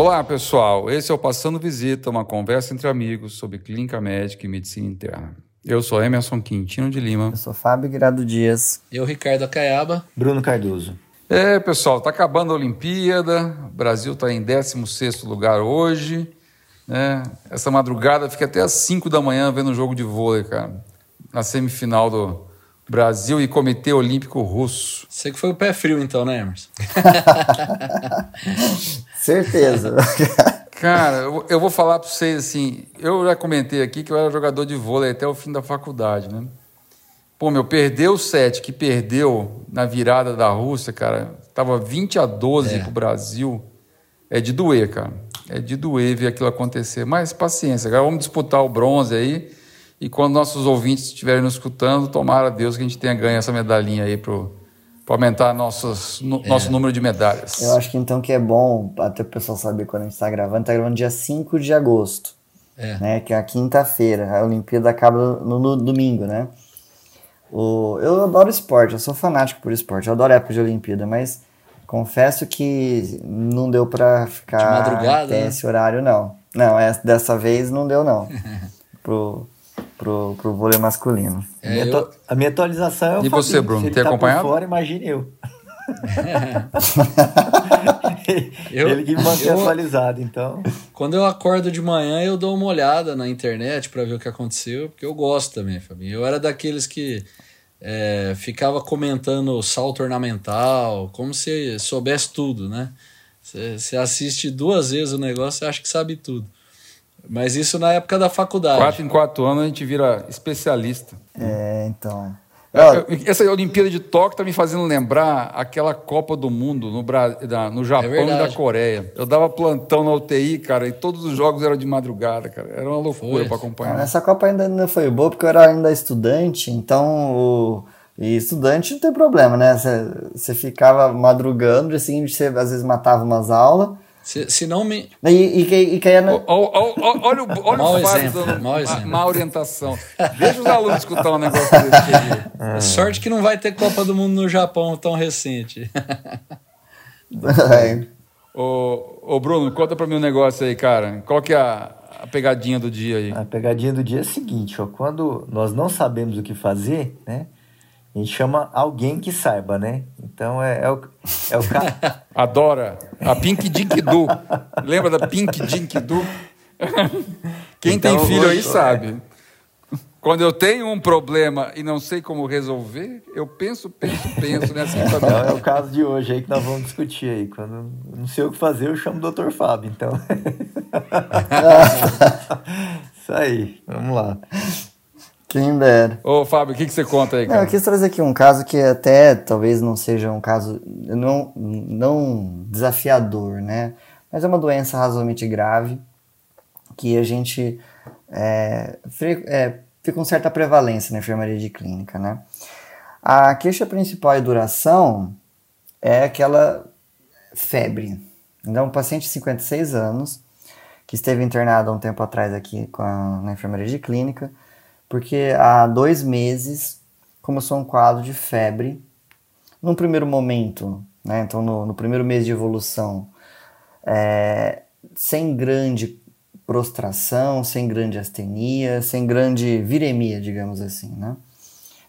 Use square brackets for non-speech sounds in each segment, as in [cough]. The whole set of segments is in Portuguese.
Olá, pessoal. Esse é o Passando Visita, uma conversa entre amigos sobre clínica médica e medicina interna. Eu sou Emerson Quintino de Lima. Eu sou Fábio Guirado Dias. Eu, Ricardo Acaiaba. Bruno Cardoso. É, pessoal, tá acabando a Olimpíada. O Brasil está em 16 lugar hoje. Né? Essa madrugada fica até às 5 da manhã vendo o jogo de vôlei, cara. Na semifinal do Brasil e Comitê Olímpico Russo. Você que foi o pé frio, então, né, Emerson? [laughs] Certeza. [laughs] Cara, eu, eu vou falar para vocês assim. Eu já comentei aqui que eu era jogador de vôlei até o fim da faculdade, né? Pô, meu, perdeu o set que perdeu na virada da Rússia, cara. Tava 20 a 12 é. pro Brasil. É de doer, cara. É de doer ver aquilo acontecer. Mas paciência, agora vamos disputar o bronze aí. E quando nossos ouvintes estiverem nos escutando, tomara a Deus que a gente tenha ganho essa medalhinha aí pro, para aumentar nossos, no, é. nosso número de medalhas. Eu acho que então que é bom, até o pessoal saber quando a gente está gravando, está gravando dia 5 de agosto, é. né, que é a quinta-feira, a Olimpíada acaba no, no, domingo, né? O, eu adoro esporte, eu sou fanático por esporte, eu adoro época de Olimpíada, mas confesso que não deu para ficar até né? esse horário, não. Não, é, dessa vez não deu, não. [laughs] Pro, pro, pro vôlei masculino. É, minha eu... A minha atualização é o E você, Bruno, tem tá acompanhado? Por fora, imagine eu. [laughs] eu. Ele que me mantém eu, atualizado, então. Quando eu acordo de manhã, eu dou uma olhada na internet para ver o que aconteceu, porque eu gosto também, Fabinho. Eu era daqueles que é, ficava comentando salto ornamental, como se soubesse tudo, né? Você assiste duas vezes o negócio e acha que sabe tudo. Mas isso na época da faculdade. Quatro em quatro anos a gente vira especialista. É, então. É, essa Olimpíada de Tóquio tá me fazendo lembrar aquela Copa do Mundo no, Bra... no Japão é e da Coreia. Eu dava plantão na UTI, cara, e todos os jogos eram de madrugada, cara. Era uma loucura para acompanhar. Ah, essa Copa ainda não foi boa porque eu era ainda estudante, então o... E estudante não tem problema, né? Você ficava madrugando, assim, você às vezes matava umas aulas se, se não me. E, e, e caía na... olha o, olha o exemplo, dando mau exemplo. Má, orientação. Veja os alunos escutar um negócio desse. É. Sorte que não vai ter Copa do Mundo no Japão tão recente. é. ô, ô, Bruno, conta pra mim um negócio aí, cara. Qual que é a, a pegadinha do dia aí? A pegadinha do dia é a seguinte, ó. Quando nós não sabemos o que fazer, né? A gente chama alguém que saiba, né? Então é, é o, é o cara. [laughs] Adora. A Pink Dink Do. Lembra da Pink Dink Do? Quem então, tem filho hoje, aí sabe. Quando eu tenho um problema e não sei como resolver, eu penso, penso, penso nessa então, É o caso de hoje aí que nós vamos discutir aí. Quando não sei o que fazer, eu chamo o Dr. Fábio, então. [laughs] Isso aí, vamos lá. Quem dera. Ô, Fábio, o que, que você conta aí, cara? Não, eu quis trazer aqui um caso que até talvez não seja um caso não, não desafiador, né? Mas é uma doença razoavelmente grave que a gente é, é, fica com certa prevalência na enfermaria de clínica, né? A queixa principal e duração é aquela febre. Então, um paciente de 56 anos que esteve internado há um tempo atrás aqui a, na enfermaria de clínica porque há dois meses começou um quadro de febre. Num primeiro momento, né, então no, no primeiro mês de evolução, é, sem grande prostração, sem grande astenia, sem grande viremia, digamos assim, né?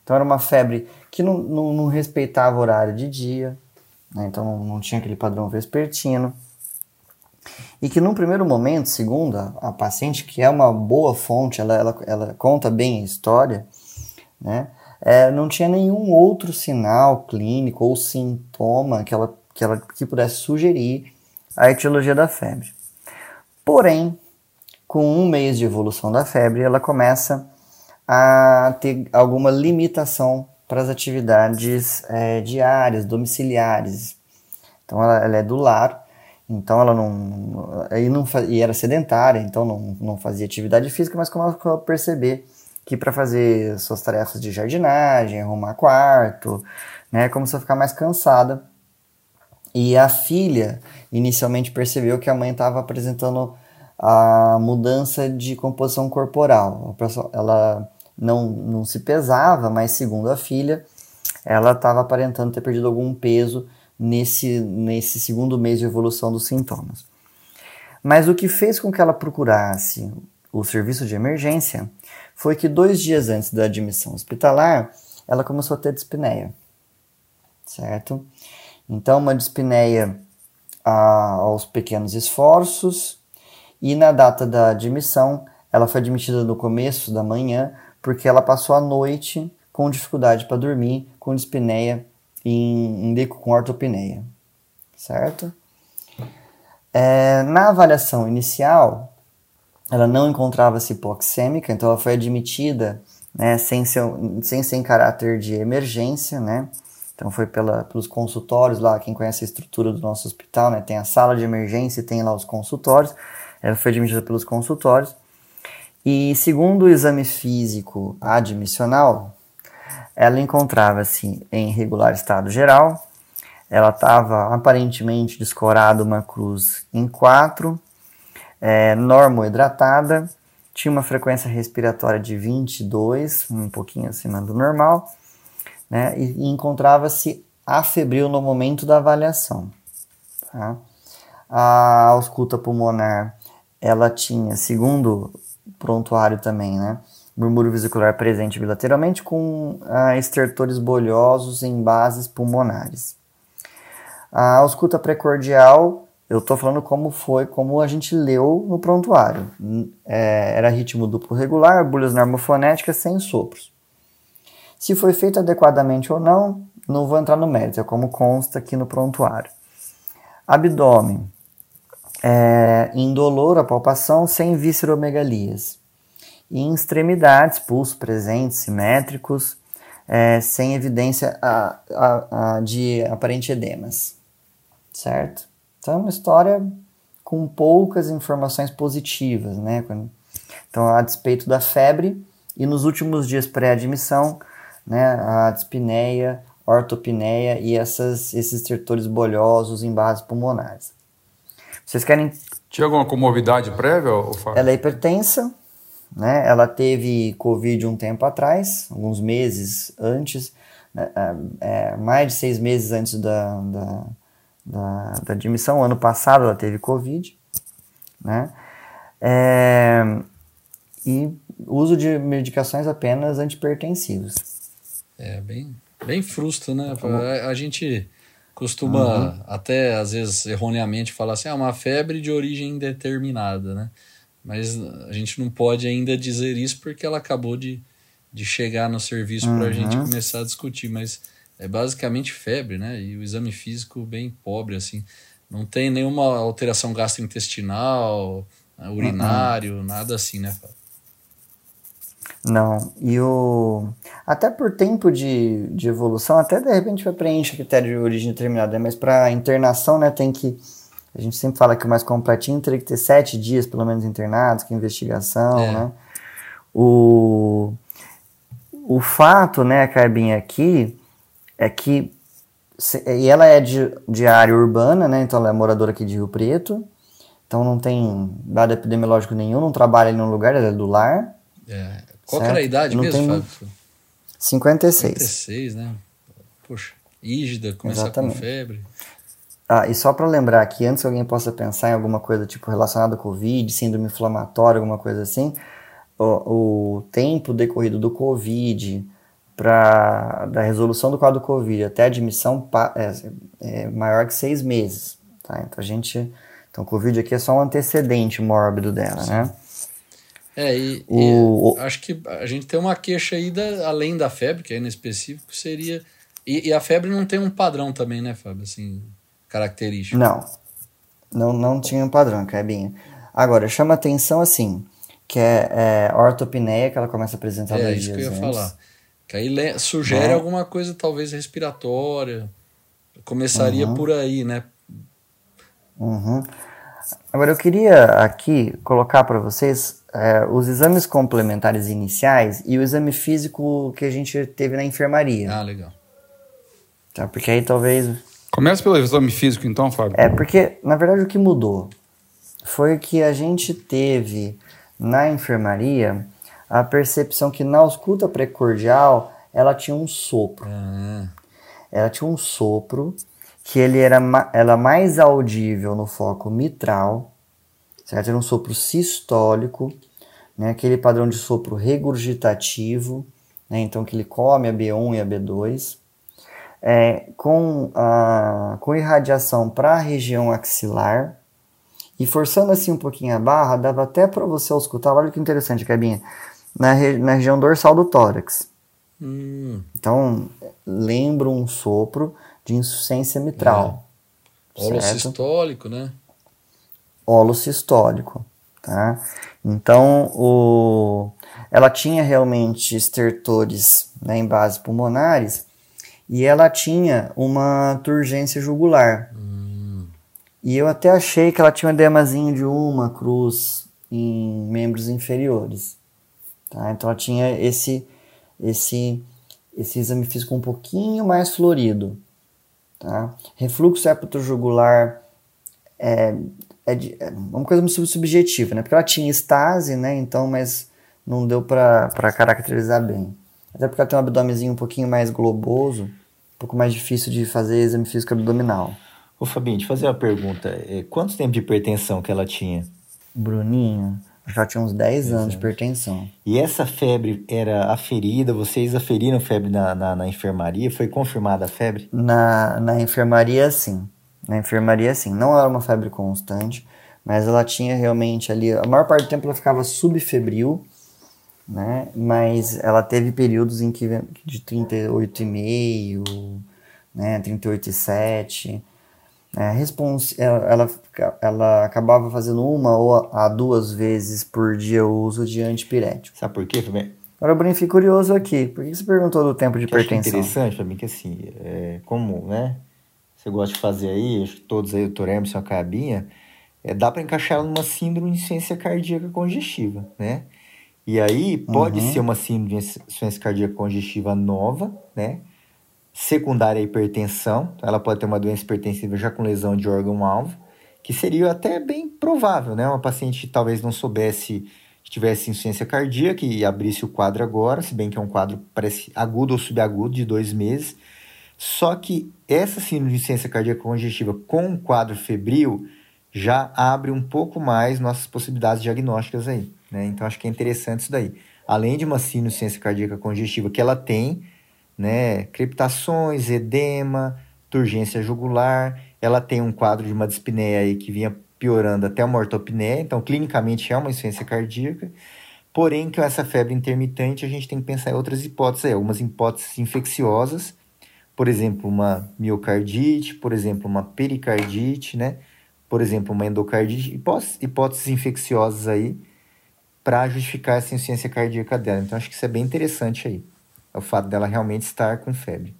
Então era uma febre que não, não, não respeitava horário de dia, né? então não, não tinha aquele padrão vespertino e que num primeiro momento, segundo a, a paciente, que é uma boa fonte, ela, ela, ela conta bem a história, né? É, não tinha nenhum outro sinal clínico ou sintoma que ela, que ela que pudesse sugerir a etiologia da febre. Porém, com um mês de evolução da febre, ela começa a ter alguma limitação para as atividades é, diárias, domiciliares. Então, ela, ela é do lar então ela não. Aí não e era sedentária, então não, não fazia atividade física, mas começou a perceber que para fazer suas tarefas de jardinagem, arrumar quarto, né, começou a ficar mais cansada. E a filha inicialmente percebeu que a mãe estava apresentando a mudança de composição corporal. Ela não, não se pesava, mas segundo a filha, ela estava aparentando ter perdido algum peso nesse, nesse segundo mês de evolução dos sintomas. Mas o que fez com que ela procurasse o serviço de emergência foi que dois dias antes da admissão hospitalar, ela começou a ter dispneia, certo? Então, uma dispneia ah, aos pequenos esforços, e na data da admissão, ela foi admitida no começo da manhã, porque ela passou a noite com dificuldade para dormir, com dispneia em, em com ortopneia, certo? É, na avaliação inicial, ela não encontrava-se hipoxêmica, então ela foi admitida né, sem, ser, sem ser em caráter de emergência, né? Então foi pela, pelos consultórios lá, quem conhece a estrutura do nosso hospital, né? Tem a sala de emergência e tem lá os consultórios. Ela foi admitida pelos consultórios. E segundo o exame físico admissional, ela encontrava-se em regular estado geral. Ela estava aparentemente descorada uma cruz em 4, é, normoidratada, tinha uma frequência respiratória de 22, um pouquinho acima do normal, né, e, e encontrava-se afebril no momento da avaliação. Tá? A ausculta pulmonar, ela tinha, segundo prontuário também, né, murmúrio vesicular presente bilateralmente com ah, estertores bolhosos em bases pulmonares. A ausculta precordial eu estou falando como foi, como a gente leu no prontuário. É, era ritmo duplo regular, bulhas normofonéticas sem sopros. Se foi feito adequadamente ou não, não vou entrar no mérito, é como consta aqui no prontuário. Abdômen. É, indolor a palpação sem visceromegalias. E em extremidades, pulso presentes, simétricos, é, sem evidência a, a, a de aparente edemas. Certo? Então é uma história com poucas informações positivas, né? Então, a despeito da febre e nos últimos dias pré-admissão, né, a dispneia, ortopneia e essas, esses estertores bolhosos em bases pulmonares. Vocês querem... Tinha alguma comorbidade prévia, Fábio? Ela é hipertensa, né? Ela teve Covid um tempo atrás, alguns meses antes, né? é, é mais de seis meses antes da, da da, da admissão. Ano passado ela teve Covid, né? É, e uso de medicações apenas antipertensivos. É, bem, bem frusto, né? A, a gente costuma uhum. até, às vezes, erroneamente falar assim, ah, uma febre de origem indeterminada, né? Mas a gente não pode ainda dizer isso porque ela acabou de, de chegar no serviço uhum. para a gente começar a discutir, mas é basicamente febre, né? E o exame físico bem pobre, assim. Não tem nenhuma alteração gastrointestinal, né, urinário, uhum. nada assim, né, Não. E o. Até por tempo de, de evolução, até de repente vai preencher critério de origem determinada, né? mas para internação, né, tem que. A gente sempre fala que o mais completinho teria que ter sete dias, pelo menos, internados, que investigação, é. né? O, o fato, né, Carbinha, aqui é que e ela é de, de área urbana, né? Então ela é moradora aqui de Rio Preto. Então não tem dado epidemiológico nenhum, não trabalha em nenhum lugar, ela é do lar. É. Qual era a idade não mesmo, tem... Fábio? 56. 56, né? Poxa, ígida, começar Exatamente. com febre. Ah, e só para lembrar que antes que alguém possa pensar em alguma coisa tipo relacionada à Covid, síndrome inflamatória, alguma coisa assim, o, o tempo decorrido do Covid, para da resolução do quadro Covid até a admissão é, é, maior que seis meses. Tá? Então a gente. Então, o Covid aqui é só um antecedente mórbido dela, Sim. né? É, e, o, e acho que a gente tem uma queixa aí, da, além da febre, que é específico, seria. E, e, a febre não tem um padrão também, né, Fábio? Assim, característico. Não. Não, não tinha um padrão, Crebinha. Agora, chama atenção assim, que é, é ortopneia, que ela começa a apresentar é, É, isso que eu ia antes. falar. Que aí sugere né? alguma coisa talvez respiratória. Começaria uhum. por aí, né? Uhum. Agora eu queria aqui colocar para vocês é, os exames complementares iniciais e o exame físico que a gente teve na enfermaria. Ah, legal. Tá, porque aí talvez. Começa pelo exame físico então, Fábio. É, porque na verdade o que mudou foi que a gente teve na enfermaria a percepção que na ausculta precordial ela tinha um sopro. Uhum. Ela tinha um sopro que ele era ela mais audível no foco mitral certo? Era um sopro sistólico, né? aquele padrão de sopro regurgitativo, né? então que ele come a B1 e a B2, é, com, a, com irradiação para a região axilar, e forçando assim um pouquinho a barra, dava até para você escutar, olha que interessante, Cabinha, na, re, na região dorsal do tórax. Hum. Então, lembra um sopro de insuficiência mitral. É. Holocistólico, né? Holocistólico, tá? Então, o... ela tinha realmente estertores né, em bases pulmonares e ela tinha uma turgência jugular. Hum. E eu até achei que ela tinha um edemazinho de uma cruz em membros inferiores. Tá? Então ela tinha esse, esse, esse exame físico um pouquinho mais florido. Tá? Refluxo jugular é, é, é, uma coisa muito subjetiva, né? Porque ela tinha estase, né? Então, mas não deu para caracterizar bem. Até porque ela tem um abdômenzinho um pouquinho mais globoso, pouco mais difícil de fazer exame físico abdominal. Ô Fabinho, te fazer uma pergunta. É, quanto tempo de hipertensão que ela tinha? Bruninho, já tinha uns 10 anos de hipertensão. E essa febre era aferida? Vocês aferiram febre na, na, na, enfermaria? Foi confirmada a febre? Na, na enfermaria, sim. Na enfermaria, sim. Não era uma febre constante, mas ela tinha realmente ali... A maior parte do tempo ela ficava subfebril, né? Mas ela teve períodos em que de 38,5, né? 38,7 é, respons ela, ela, ela, acabava fazendo uma ou a duas vezes por dia o uso de antipirético. Sabe por quê, Fabinho? Agora, Bruno, fico curioso aqui. Por que você perguntou do tempo de que hipertensão? É interessante, Fabinho, que assim, é, como, né, você gosta de fazer aí, acho que todos aí, o. Emerson, a Cabinha, é, dá para encaixar ela numa síndrome de insuficiência cardíaca congestiva, né? E aí, pode uhum. ser uma síndrome de insuficiência cardíaca congestiva nova, né? secundária à hipertensão, ela pode ter uma doença hipertensiva já com lesão de órgão-alvo, que seria até bem provável, né? Uma paciente que talvez não soubesse que tivesse insuficiência cardíaca e abrisse o quadro agora, se bem que é um quadro parece agudo ou subagudo de dois meses. Só que essa síndrome de insuficiência cardíaca congestiva com um quadro febril já abre um pouco mais nossas possibilidades diagnósticas aí, né? Então acho que é interessante isso daí. Além de uma insuficiência cardíaca congestiva que ela tem, né? Crepitações, edema, turgência jugular. Ela tem um quadro de uma dispneia aí que vinha piorando até uma ortopneia, então clinicamente é uma insuficiência cardíaca. Porém, com essa febre intermitente, a gente tem que pensar em outras hipóteses, aí, algumas hipóteses infecciosas, por exemplo, uma miocardite, por exemplo, uma pericardite, né? Por exemplo, uma endocardite, hipóteses, hipóteses infecciosas aí para justificar essa insuficiência cardíaca dela. Então, acho que isso é bem interessante aí. É o fato dela realmente estar com febre.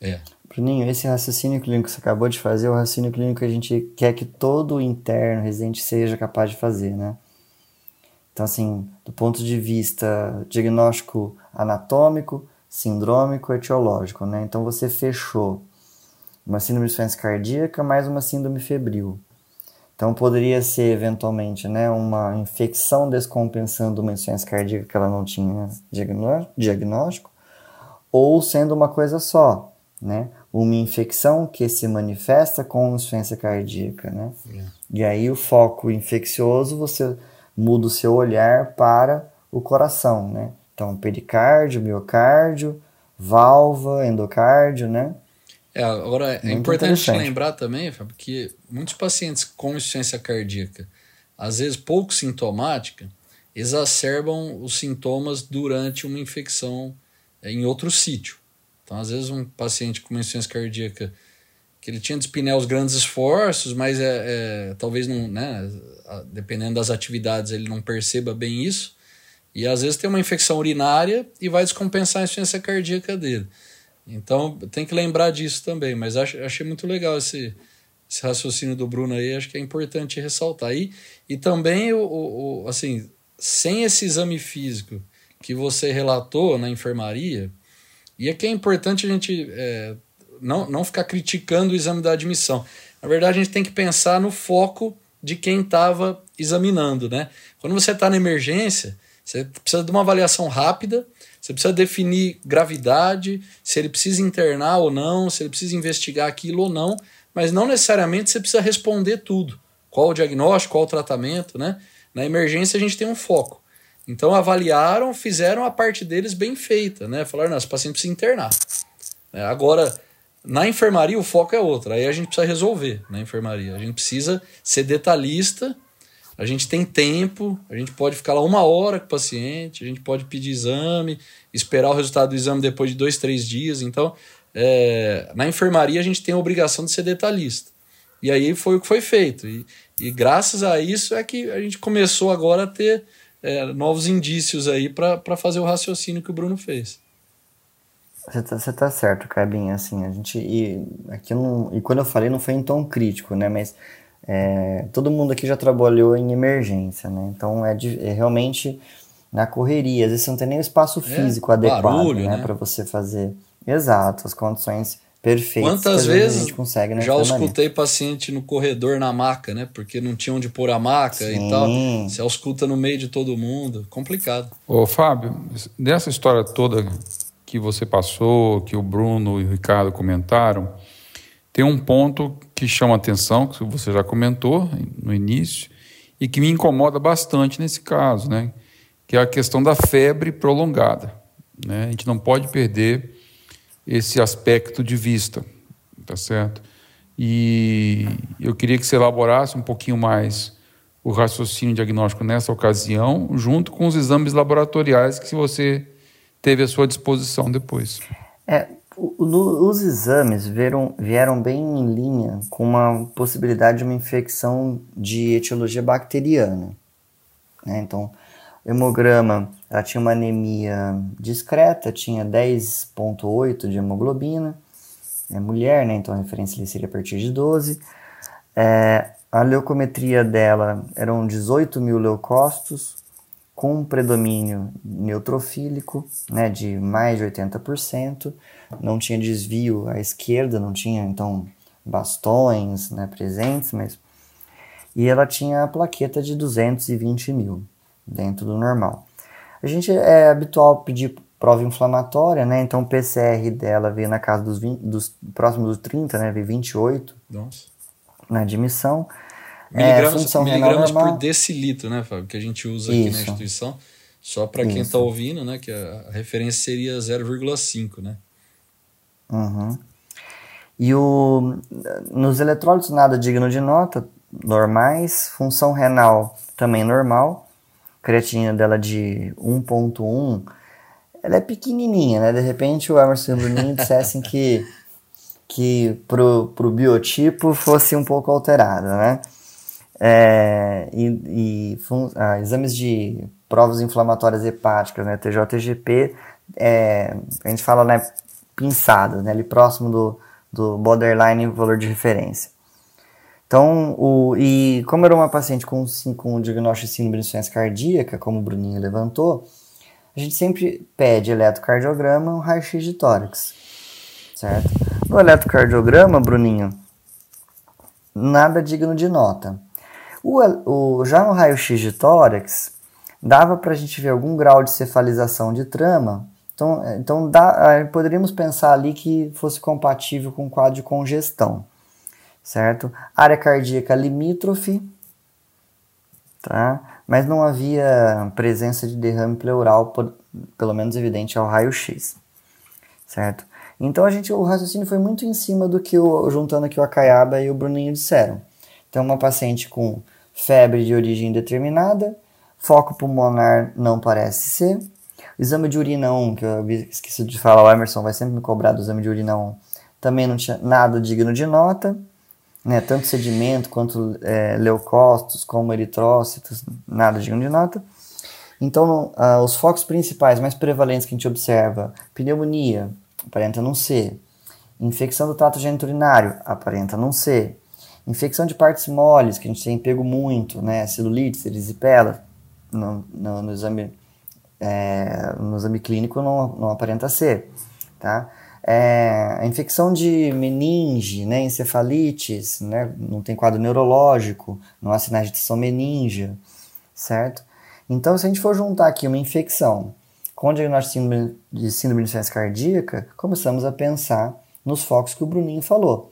É. Bruninho, esse raciocínio clínico que você acabou de fazer é o raciocínio clínico que a gente quer que todo interno residente seja capaz de fazer, né? Então, assim, do ponto de vista diagnóstico anatômico, sindrômico, etiológico, né? Então, você fechou uma síndrome de insuficiência cardíaca mais uma síndrome febril. Então poderia ser eventualmente né, uma infecção descompensando uma insuficiência cardíaca que ela não tinha diagnóstico, ou sendo uma coisa só, né? Uma infecção que se manifesta com insuficiência cardíaca, né? É. E aí o foco infeccioso você muda o seu olhar para o coração, né? Então pericárdio, miocárdio, válvula, endocárdio, né? É, agora é importante lembrar também, Fábio, que muitos pacientes com insuficiência cardíaca, às vezes pouco sintomática, exacerbam os sintomas durante uma infecção é, em outro sítio. Então, às vezes, um paciente com uma insuficiência cardíaca que ele tinha dispneia os grandes esforços, mas é, é, talvez não, né, dependendo das atividades, ele não perceba bem isso. E às vezes tem uma infecção urinária e vai descompensar a insuficiência cardíaca dele. Então tem que lembrar disso também, mas acho, achei muito legal esse, esse raciocínio do Bruno aí, acho que é importante ressaltar. E, e também, o, o, assim, sem esse exame físico que você relatou na enfermaria, e aqui é importante a gente é, não, não ficar criticando o exame da admissão. Na verdade, a gente tem que pensar no foco de quem estava examinando, né? Quando você está na emergência, você precisa de uma avaliação rápida você precisa definir gravidade, se ele precisa internar ou não, se ele precisa investigar aquilo ou não, mas não necessariamente você precisa responder tudo, qual o diagnóstico, qual o tratamento, né? Na emergência a gente tem um foco. Então avaliaram, fizeram a parte deles bem feita, né? Falaram, não, esse paciente precisa internar. É, agora, na enfermaria o foco é outro, aí a gente precisa resolver na enfermaria. A gente precisa ser detalhista, a gente tem tempo, a gente pode ficar lá uma hora com o paciente, a gente pode pedir exame, esperar o resultado do exame depois de dois, três dias. Então, é, na enfermaria a gente tem a obrigação de ser detalhista. E aí foi o que foi feito. E, e graças a isso é que a gente começou agora a ter é, novos indícios aí para fazer o raciocínio que o Bruno fez. Você tá, tá certo, Cabinha, assim, a gente, e, aqui não, e quando eu falei não foi em tom crítico, né, mas é, todo mundo aqui já trabalhou em emergência, né, então é, de, é realmente na correria, às vezes você não tem nem o espaço é, físico é, adequado, barulho, né, né? para você fazer, exato, as condições perfeitas Quantas vezes a gente consegue, né, já escutei paciente no corredor na maca, né, porque não tinha onde pôr a maca Sim. e tal, você escuta no meio de todo mundo, complicado. Ô Fábio, dessa história toda que você passou, que o Bruno e o Ricardo comentaram, tem um ponto que chama atenção, que você já comentou no início, e que me incomoda bastante nesse caso, né? que é a questão da febre prolongada. Né? A gente não pode perder esse aspecto de vista, tá certo? E eu queria que você elaborasse um pouquinho mais o raciocínio diagnóstico nessa ocasião, junto com os exames laboratoriais que você teve à sua disposição depois. É, no, os exames vieram, vieram bem em linha com uma possibilidade de uma infecção de etiologia bacteriana. Né? Então, o hemograma ela tinha uma anemia discreta, tinha 10,8 de hemoglobina, é mulher, né? então a referência seria a partir de 12. É, a leucometria dela eram 18 mil leucócitos, com predomínio neutrofílico, né, de mais de 80%, não tinha desvio à esquerda, não tinha então bastões né, presentes, mas e ela tinha a plaqueta de 220 mil dentro do normal. A gente é habitual pedir prova inflamatória, né? Então o PCR dela veio na casa dos, 20, dos próximos dos 30, né? Veio 28 Nossa. na admissão. Miligramas, é, miligramas por decilitro, né, Fábio? Que a gente usa Isso. aqui na instituição. Só para quem está ouvindo, né? Que a referência seria 0,5, né? Uhum. E o, nos eletrólitos nada digno de nota, normais, função renal também normal, creatina dela de 1.1, ela é pequenininha, né? De repente o Emerson e o Bruninho [laughs] dissessem que, que pro, pro biotipo fosse um pouco alterada, né? É, e, e ah, exames de provas inflamatórias hepáticas, né, TJ-TGP, é, a gente fala né, pinçadas, né, ali próximo do, do borderline valor de referência. Então, o, e como era uma paciente com, com diagnóstico de síndrome de insuficiência cardíaca, como o Bruninho levantou, a gente sempre pede eletrocardiograma um raio-x de tórax, certo? No eletrocardiograma, Bruninho, nada digno de nota. O, o, já no raio-x de tórax, dava para a gente ver algum grau de cefalização de trama. Então, então dá, poderíamos pensar ali que fosse compatível com o quadro de congestão, certo? Área cardíaca limítrofe, tá? Mas não havia presença de derrame pleural, por, pelo menos evidente ao raio-x, certo? Então a gente, o raciocínio foi muito em cima do que o, juntando aqui o Acaiaba e o Bruninho disseram. Então uma paciente com febre de origem indeterminada, foco pulmonar não parece ser. Exame de urina 1, que eu esqueci de falar, o Emerson vai sempre me cobrar do exame de urina 1, também não tinha nada digno de nota, né? tanto sedimento quanto é, leucócitos, como eritrócitos, nada digno de nota. Então, uh, os focos principais mais prevalentes que a gente observa, pneumonia, aparenta não ser. Infecção do trato geniturinário, aparenta não ser. Infecção de partes moles, que a gente tem pego muito, né? Celulite, erisipela, no, no, no, exame, é, no exame clínico não, não aparenta ser, tá? É, a infecção de meninge, né, encefalites, né, não tem quadro neurológico, não há sinais de tensão meningia, certo? Então, se a gente for juntar aqui uma infecção com o diagnóstico de síndrome de insuficiência cardíaca, começamos a pensar nos focos que o Bruninho falou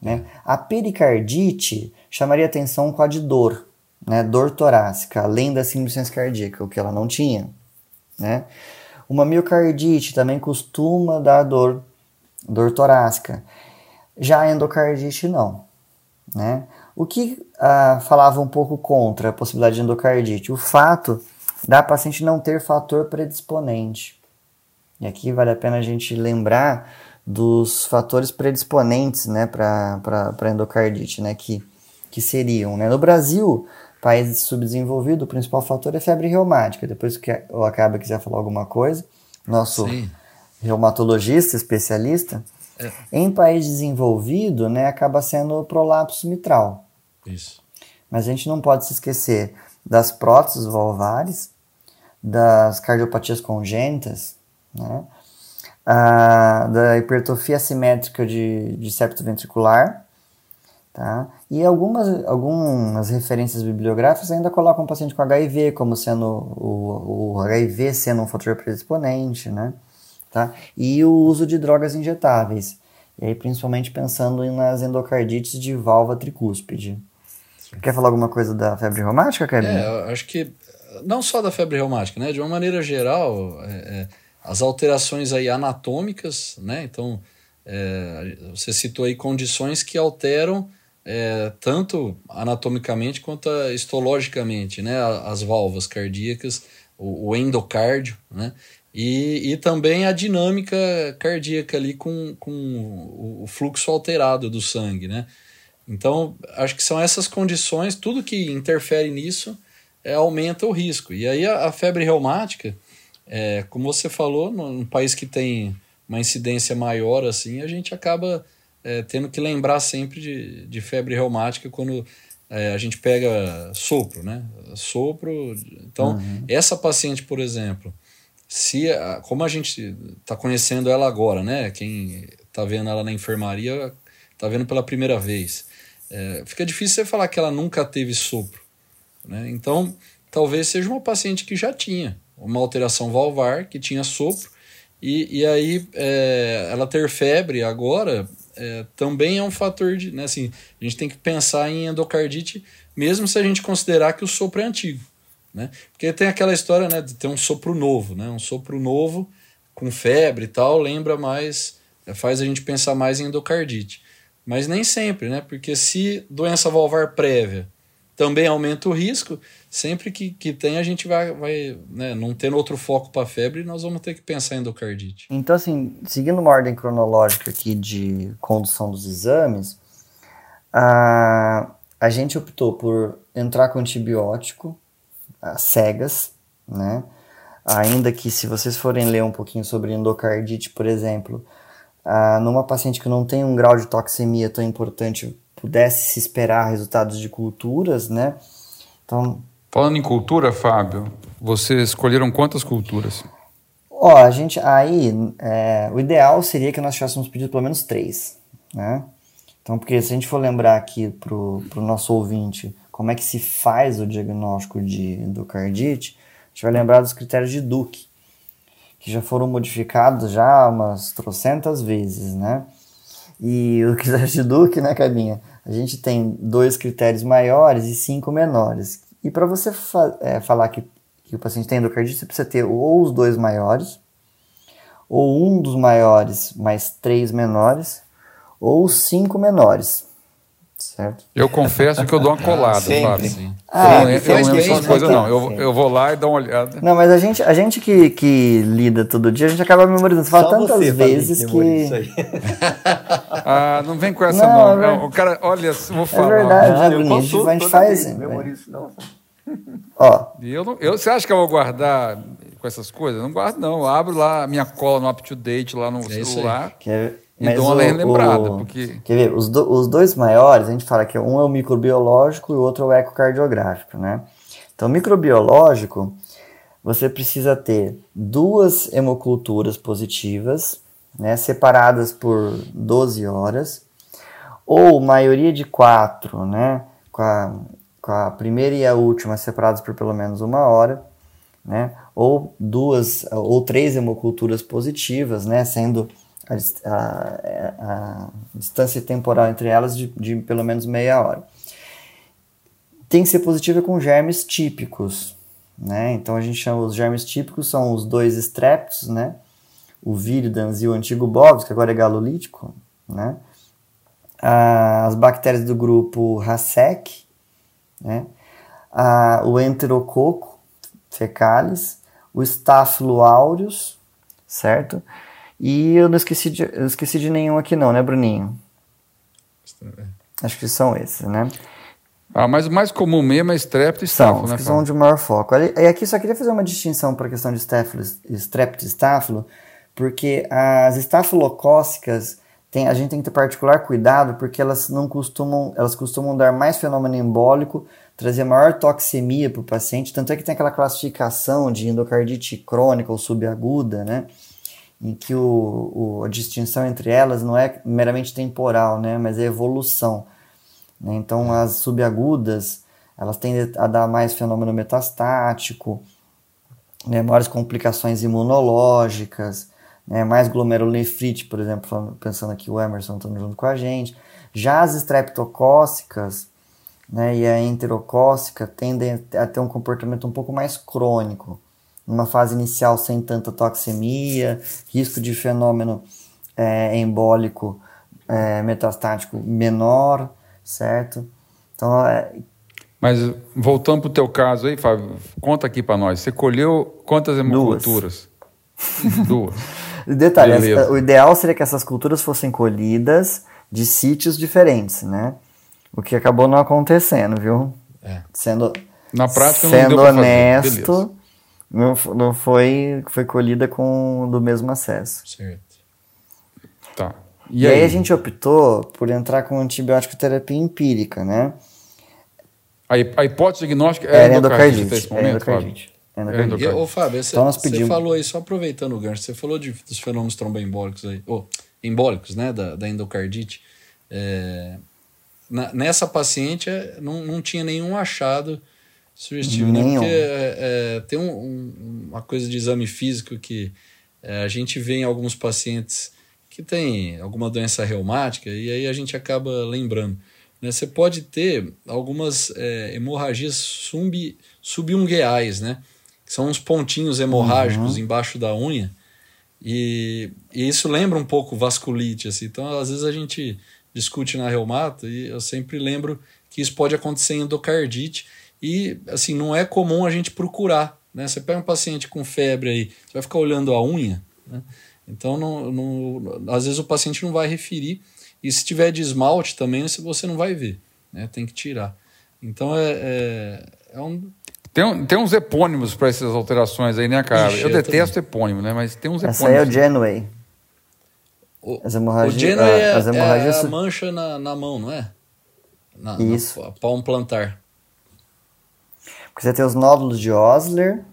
Né? A pericardite chamaria atenção com a de dor, né? dor torácica, além da síndrome cardíaca, o que ela não tinha. Né? Uma miocardite também costuma dar dor, dor torácica. Já a endocardite não. Né? O que ah, falava um pouco contra a possibilidade de endocardite? O fato da paciente não ter fator predisponente. E aqui vale a pena a gente lembrar dos fatores predisponentes né, para endocardite, né, que, que seriam. Né? No Brasil, país subdesenvolvido, o principal fator é febre reumática. Depois que o Acaba quiser falar alguma coisa, nosso Sim. reumatologista, especialista, é. em país desenvolvido, né, acaba sendo o prolapso mitral. Isso. Mas a gente não pode se esquecer das próteses valvares, das cardiopatias congênitas, né? Ah, da hipertrofia assimétrica de, de septo ventricular, tá? E algumas, algumas referências bibliográficas ainda colocam o paciente com HIV como sendo o, o HIV sendo um fator predisponente, né? Tá? E o uso de drogas injetáveis. E aí, principalmente pensando nas endocardites de válvula tricúspide. Quer falar alguma coisa da febre reumática, Kevin? É, eu acho que não só da febre reumática, né? De uma maneira geral, é, é, as alterações aí anatômicas, né? Então, é, você citou aí condições que alteram é, tanto anatomicamente quanto histologicamente, né? As válvulas cardíacas, o, o endocárdio, né? E, e também a dinâmica cardíaca ali com, com o fluxo alterado do sangue, né? Então, acho que são essas condições, tudo que interfere nisso é, aumenta o risco. E aí a, a febre reumática, é, como você falou, num país que tem uma incidência maior assim, a gente acaba é, tendo que lembrar sempre de, de febre reumática quando é, a gente pega sopro, né? Sopro. Então, uhum. essa paciente, por exemplo, se como a gente está conhecendo ela agora, né? Quem está vendo ela na enfermaria está vendo pela primeira vez é, fica difícil você falar que ela nunca teve sopro. Né? Então, talvez seja uma paciente que já tinha uma alteração valvar, que tinha sopro, e, e aí é, ela ter febre agora é, também é um fator de. Né, assim, a gente tem que pensar em endocardite, mesmo se a gente considerar que o sopro é antigo. Né? Porque tem aquela história né, de ter um sopro novo, né? um sopro novo com febre e tal, lembra mais, faz a gente pensar mais em endocardite. Mas nem sempre, né? Porque se doença valvar prévia também aumenta o risco, sempre que, que tem a gente vai, vai né, não tendo outro foco para febre, nós vamos ter que pensar em endocardite. Então, assim, seguindo uma ordem cronológica aqui de condução dos exames, a, a gente optou por entrar com antibiótico, cegas, né? Ainda que se vocês forem ler um pouquinho sobre endocardite, por exemplo, ah, numa paciente que não tem um grau de toxemia tão importante, pudesse se esperar resultados de culturas, né? Então. Falando em cultura, Fábio, vocês escolheram quantas culturas? Ó, a gente aí, é, o ideal seria que nós tivéssemos pedido pelo menos três, né? Então, porque se a gente for lembrar aqui pro, pro nosso ouvinte como é que se faz o diagnóstico de endocardite, a gente vai lembrar dos critérios de Duke, que já foram modificados já umas trocentas vezes, né? E o de Duque, né, Cabinha? A gente tem dois critérios maiores e cinco menores. E para você fa é, falar que, que o paciente tem endocardite, você precisa ter ou os dois maiores, ou um dos maiores mais três menores, ou cinco menores certo? Eu confesso que eu dou uma colada, sabe? Sim. Ah, eu, eu não lembro essas coisas, não. Eu, eu vou lá e dou uma olhada. Não, mas a gente, a gente que, que lida todo dia, a gente acaba memorizando. Você fala Só tantas você, vezes que. [laughs] ah, não vem com essa, não. não. É o cara, olha, vou é falar. É verdade, ah, eu consulto, a gente faz. Assim, memorizo, não. Ó. E eu não, eu, você acha que eu vou guardar com essas coisas? Não guardo, não. Eu abro lá a minha cola no up-to-date lá no é celular. Que é mas e dou uma lembrada. O, porque... Quer ver, os, do, os dois maiores, a gente fala que um é o microbiológico e o outro é o ecocardiográfico, né? Então, microbiológico, você precisa ter duas hemoculturas positivas, né, separadas por 12 horas, ou maioria de quatro, né, com a, com a primeira e a última separadas por pelo menos uma hora, né, ou duas ou três hemoculturas positivas, né, sendo a, a, a distância temporal entre elas de, de pelo menos meia hora. Tem que ser positiva com germes típicos, né? Então a gente chama os germes típicos são os dois estreptos, né? O viridans e o antigo bovis, que agora é galolítico, né? As bactérias do grupo Hasek, né? o enterococo fecalis, o Staphylo aureus, certo? E eu não esqueci de, eu esqueci de nenhum aqui não, né, Bruninho? Acho que são esses, né? Ah, mas o mais comum mesmo é strepto e estáfilo, são, né? que são de maior foco. E aqui só queria fazer uma distinção para a questão de strepto e estáfilo, porque as estafilocócicas tem, a gente tem que ter particular cuidado porque elas não costumam, elas costumam dar mais fenômeno embólico, trazer maior toxemia para o paciente, tanto é que tem aquela classificação de endocardite crônica ou subaguda, né? Em que o, o, a distinção entre elas não é meramente temporal, né? Mas é evolução. Né? Então, as subagudas, elas tendem a dar mais fenômeno metastático, né? maiores complicações imunológicas, né? mais glomerulonefrite, por exemplo, pensando aqui o Emerson estando junto com a gente. Já as estreptocócicas né, e a enterocócica tendem a ter um comportamento um pouco mais crônico, numa fase inicial sem tanta toxemia, risco de fenômeno é, embólico é, metastático menor, certo? Então, é... Mas voltando para o teu caso aí, Fábio, conta aqui para nós. Você colheu quantas hemoculturas? Duas. Duas. [laughs] Detalhe, Beleza. o ideal seria que essas culturas fossem colhidas de sítios diferentes, né? O que acabou não acontecendo, viu? É. Sendo, Na prática, sendo honesto, não, não foi, foi colhida com do mesmo acesso. Certo. Tá. E, e aí? aí? a gente optou por entrar com antibiótico terapia empírica, né? A, a hipótese diagnóstica é, é endocardite, endocardite, momento, endocardite. endocardite. E, ô, Fábio, você, então você falou aí, só aproveitando o gancho, você falou de, dos fenômenos tromboembólicos aí, oh, embólicos, né, da, da endocardite. É, na, nessa paciente é, não, não tinha nenhum achado sugestivo, né? Porque é, é, tem um, um, uma coisa de exame físico que é, a gente vê em alguns pacientes que tem alguma doença reumática e aí a gente acaba lembrando. Né? Você pode ter algumas é, hemorragias sub, subungueais, né? Que são uns pontinhos hemorrágicos uhum. embaixo da unha. E, e, isso lembra um pouco vasculite, assim. Então, às vezes a gente discute na reumato e eu sempre lembro que isso pode acontecer em endocardite e assim não é comum a gente procurar né você pega um paciente com febre aí você vai ficar olhando a unha né? então não, não, às vezes o paciente não vai referir e se tiver de esmalte também você não vai ver né tem que tirar então é, é, é um tem, tem uns epônimos para essas alterações aí, né, cara? Ixi, eu, eu detesto também. epônimo, né? Mas tem uns epônimos. Essa aí é o Genway. O, as hemorragias, o é, as hemorragias... é a mancha na, na mão, não é? Na, Isso. Na palmo plantar. Porque você tem os nódulos de Osler,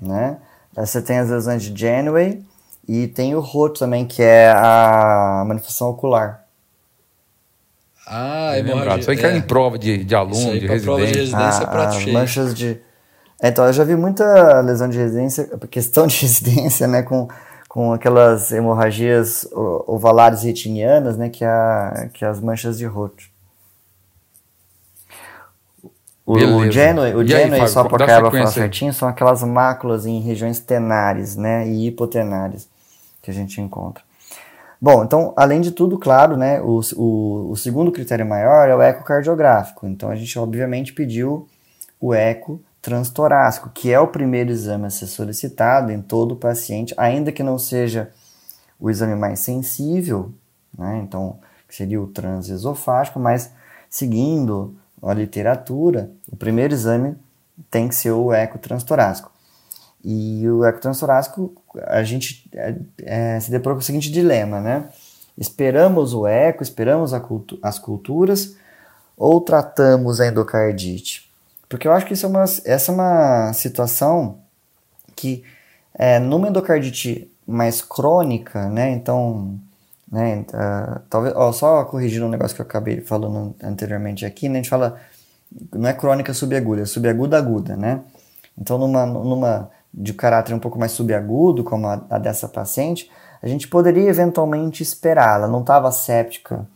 né? Você tem as lesões de Janeway e tem o roto também, que é a manifestação ocular. Ah, é hemorragia. Isso aí cai é. em prova de, de aluno, de residente. Prova de residência ah, as manchas de... Então, eu já vi muita lesão de residência, [laughs] questão de [laughs] residência, né, com com aquelas hemorragias ovalares retinianas, né, que, é a, que é as manchas de roto. O, o Genway, o Genway só para acabar falar certinho, são aquelas máculas em regiões tenares né, e hipotenares que a gente encontra. Bom, então, além de tudo, claro, né, o, o, o segundo critério maior é o ecocardiográfico. Então, a gente obviamente pediu o eco transtorácico, que é o primeiro exame a ser solicitado em todo paciente, ainda que não seja o exame mais sensível, né? então seria o transesofágico, mas seguindo a literatura, o primeiro exame tem que ser o eco transtorácico. E o eco transtorácico, a gente é, é, se deparou com o seguinte dilema, né? Esperamos o eco, esperamos cultu as culturas ou tratamos a endocardite? Porque eu acho que isso é uma, essa é uma situação que, é, numa endocardite mais crônica, né? Então, né? Uh, talvez, ó, só corrigindo um negócio que eu acabei falando anteriormente aqui, né? A gente fala, não é crônica subaguda, é subaguda aguda, né? Então, numa, numa de caráter um pouco mais subagudo, como a, a dessa paciente, a gente poderia eventualmente esperar. Ela não estava séptica,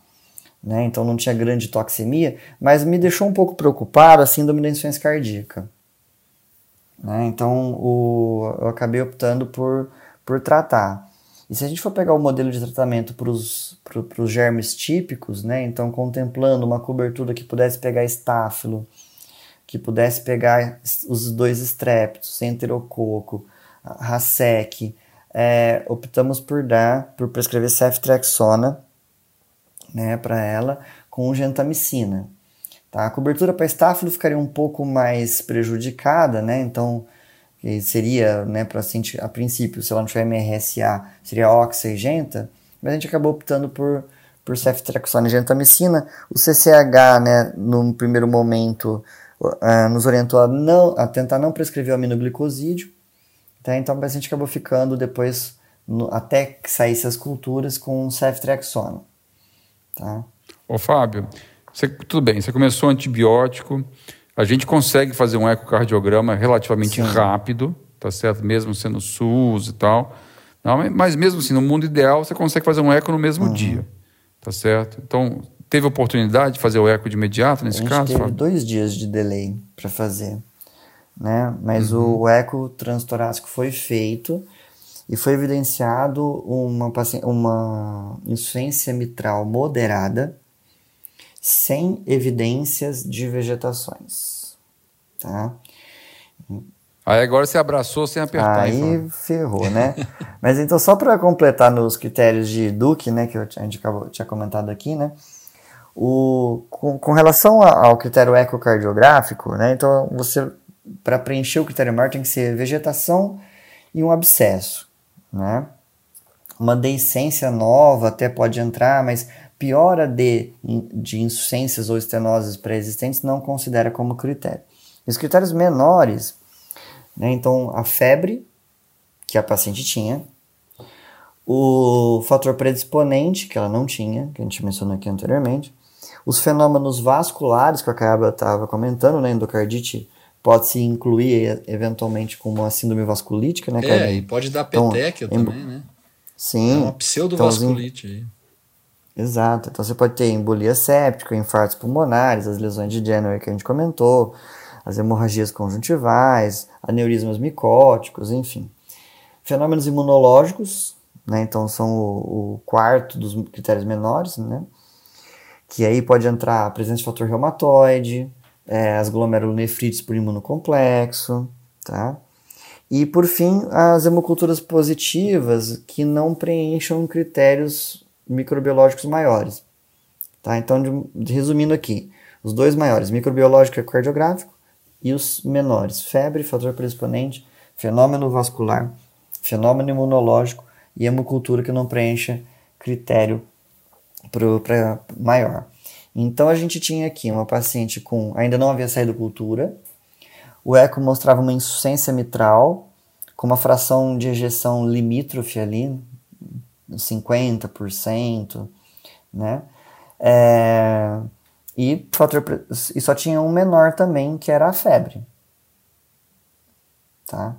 né? então não tinha grande toxemia, mas me deixou um pouco preocupado a síndrome da insuficiência cardíaca. Né? Então o, eu acabei optando por, por tratar. E se a gente for pegar o modelo de tratamento para os germes típicos, né? então contemplando uma cobertura que pudesse pegar estáfilo, que pudesse pegar os dois estreptos, enterococo, RASEC, é, optamos por dar, por prescrever ceftriaxona né, para ela com gentamicina. Tá? A cobertura para estáfilo ficaria um pouco mais prejudicada, né? então seria, né, para a princípio, se ela não tiver MRSA, seria oxigenta, mas a gente acabou optando por, por ceftriaxona e gentamicina. O CCH, né, no primeiro momento, uh, nos orientou a, não, a tentar não prescrever o aminoglicosídeo, tá? então o paciente acabou ficando depois, no, até que saísse as culturas, com ceftriaxona. Tá? Ô Fábio, você, tudo bem, você começou antibiótico, a gente consegue fazer um ecocardiograma relativamente Sim. rápido, tá certo? Mesmo sendo SUS e tal. Não, mas mesmo assim, no mundo ideal, você consegue fazer um eco no mesmo uhum. dia, tá certo? Então, teve oportunidade de fazer o eco de imediato nesse a gente caso? Teve Fábio? dois dias de delay para fazer, né? Mas uhum. o eco transtorácico foi feito e foi evidenciado uma, uma insuficiência mitral moderada sem evidências de vegetações, tá? Aí agora você abraçou sem apertar. Aí ferrou, né? [laughs] Mas então, só para completar nos critérios de Duke, né, que a gente acabou, tinha comentado aqui, né? O, com, com relação ao critério ecocardiográfico, né? Então, você, para preencher o critério maior, tem que ser vegetação e um abscesso, né? Uma deiscência nova até pode entrar, mas piora de, de insuficiências ou estenoses pré-existentes não considera como critério. Os critérios menores né? Então, a febre que a paciente tinha, o fator predisponente, que ela não tinha, que a gente mencionou aqui anteriormente, os fenômenos vasculares, que a Caiaba estava comentando, né? Endocardite pode se incluir eventualmente com uma síndrome vasculítica, né? É, e pode dar petequia então, também, né? Sim. É uma pseudovasculite então, aí. Exato. Então você pode ter embolia séptica, infartos pulmonares, as lesões de Jenner que a gente comentou, as hemorragias conjuntivais, aneurismas micóticos, enfim. Fenômenos imunológicos, né, então são o, o, quarto dos critérios menores, né, que aí pode entrar a presença de fator reumatoide, é, as glomerulonefrites por imunocomplexo, tá? E por fim, as hemoculturas positivas que não preencham critérios microbiológicos maiores. Tá? Então, de, resumindo aqui, os dois maiores, microbiológico e cardiográfico, e os menores, febre, fator predisponente, fenômeno vascular, fenômeno imunológico e hemocultura que não preencha critério para maior. Então a gente tinha aqui uma paciente com ainda não havia saído cultura, o eco mostrava uma insuficiência mitral com uma fração de ejeção limítrofe ali, 50%, né? É, e, e só tinha um menor também, que era a febre. Tá?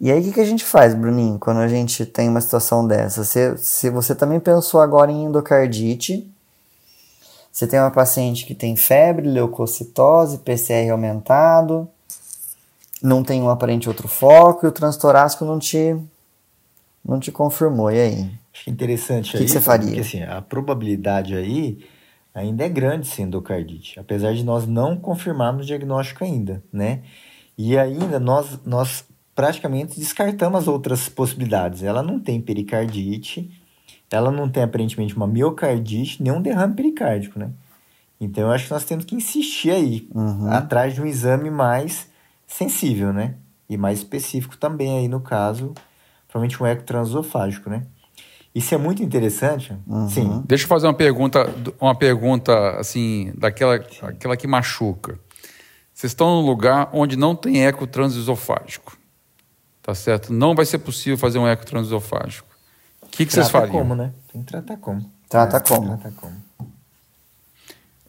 E aí, o que, que a gente faz, Bruninho, quando a gente tem uma situação dessa? Se, se você também pensou agora em endocardite, você tem uma paciente que tem febre, leucocitose, PCR aumentado, não tem um aparente outro foco e o transtorácico não te, não te confirmou. E aí? Acho interessante O que, que, você faria? Porque assim, a probabilidade aí ainda é grande sem endocardite, apesar de nós não confirmarmos o diagnóstico ainda, né? E ainda nós, nós praticamente descartamos as outras possibilidades. Ela não tem pericardite, ela não tem aparentemente uma miocardite, nem um derrame pericárdico, né? Então eu acho que nós temos que insistir aí, uhum. atrás de um exame mais sensível, né? E mais específico também aí no caso, provavelmente um eco transesofágico, né? Isso é muito interessante. Uhum. Sim. Deixa eu fazer uma pergunta, uma pergunta assim, daquela aquela que machuca. Vocês estão num lugar onde não tem eco transesofágico. Tá certo? Não vai ser possível fazer um eco transesofágico. O que, que vocês fariam? como, né? Tem que tratar como. Trata é, como. Trata como.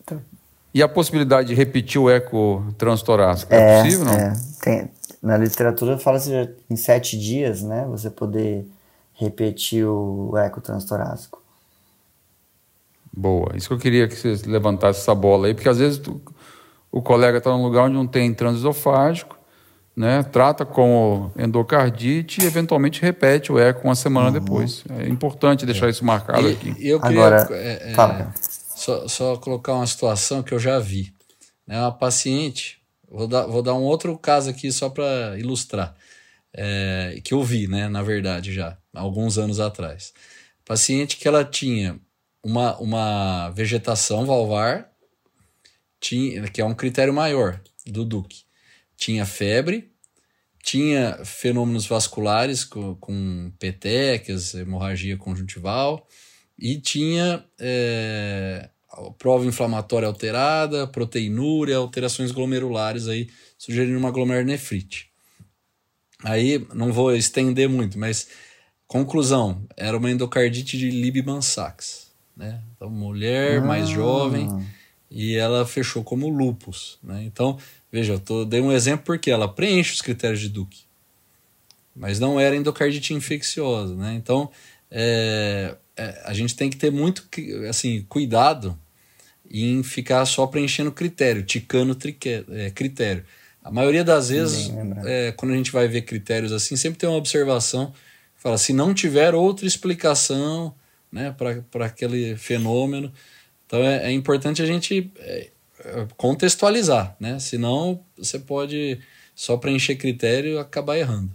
Então. E a possibilidade de repetir o eco transtorácico? É, é possível, não? É. Tem, na literatura fala-se em sete dias, né? Você poder repetir o eco transtorácico. Boa. Isso que eu queria que você levantasse essa bola aí, porque às vezes tu, o colega está num lugar onde não tem transesofágico, né? Trata com endocardite e eventualmente repete o eco uma semana uhum. depois. É importante deixar isso marcado e, aqui. Eu queria Agora, é, é, só, só colocar uma situação que eu já vi. Né? Uma paciente, vou dar, vou dar um outro caso aqui só para ilustrar, é, que eu vi, né, na verdade, já, alguns anos atrás. Paciente que ela tinha uma, uma vegetação valvar, tinha, que é um critério maior do Duque tinha febre, tinha fenômenos vasculares com, com petecas, hemorragia conjuntival, e tinha é, prova inflamatória alterada, proteinúria, alterações glomerulares aí, sugerindo uma glomerulonefrite. Aí, não vou estender muito, mas conclusão, era uma endocardite de Liebman-Sachs, né? Então, mulher ah. mais jovem, e ela fechou como lupus, né? Então, Veja, eu tô, dei um exemplo porque ela preenche os critérios de Duke, mas não era endocardite infecciosa, né? Então, é, é, a gente tem que ter muito assim, cuidado em ficar só preenchendo critério, ticando é, critério. A maioria das vezes, é, quando a gente vai ver critérios assim, sempre tem uma observação fala, se não tiver outra explicação né, para aquele fenômeno. Então é, é importante a gente é, contextualizar, né? Senão você pode só preencher critério e acabar errando.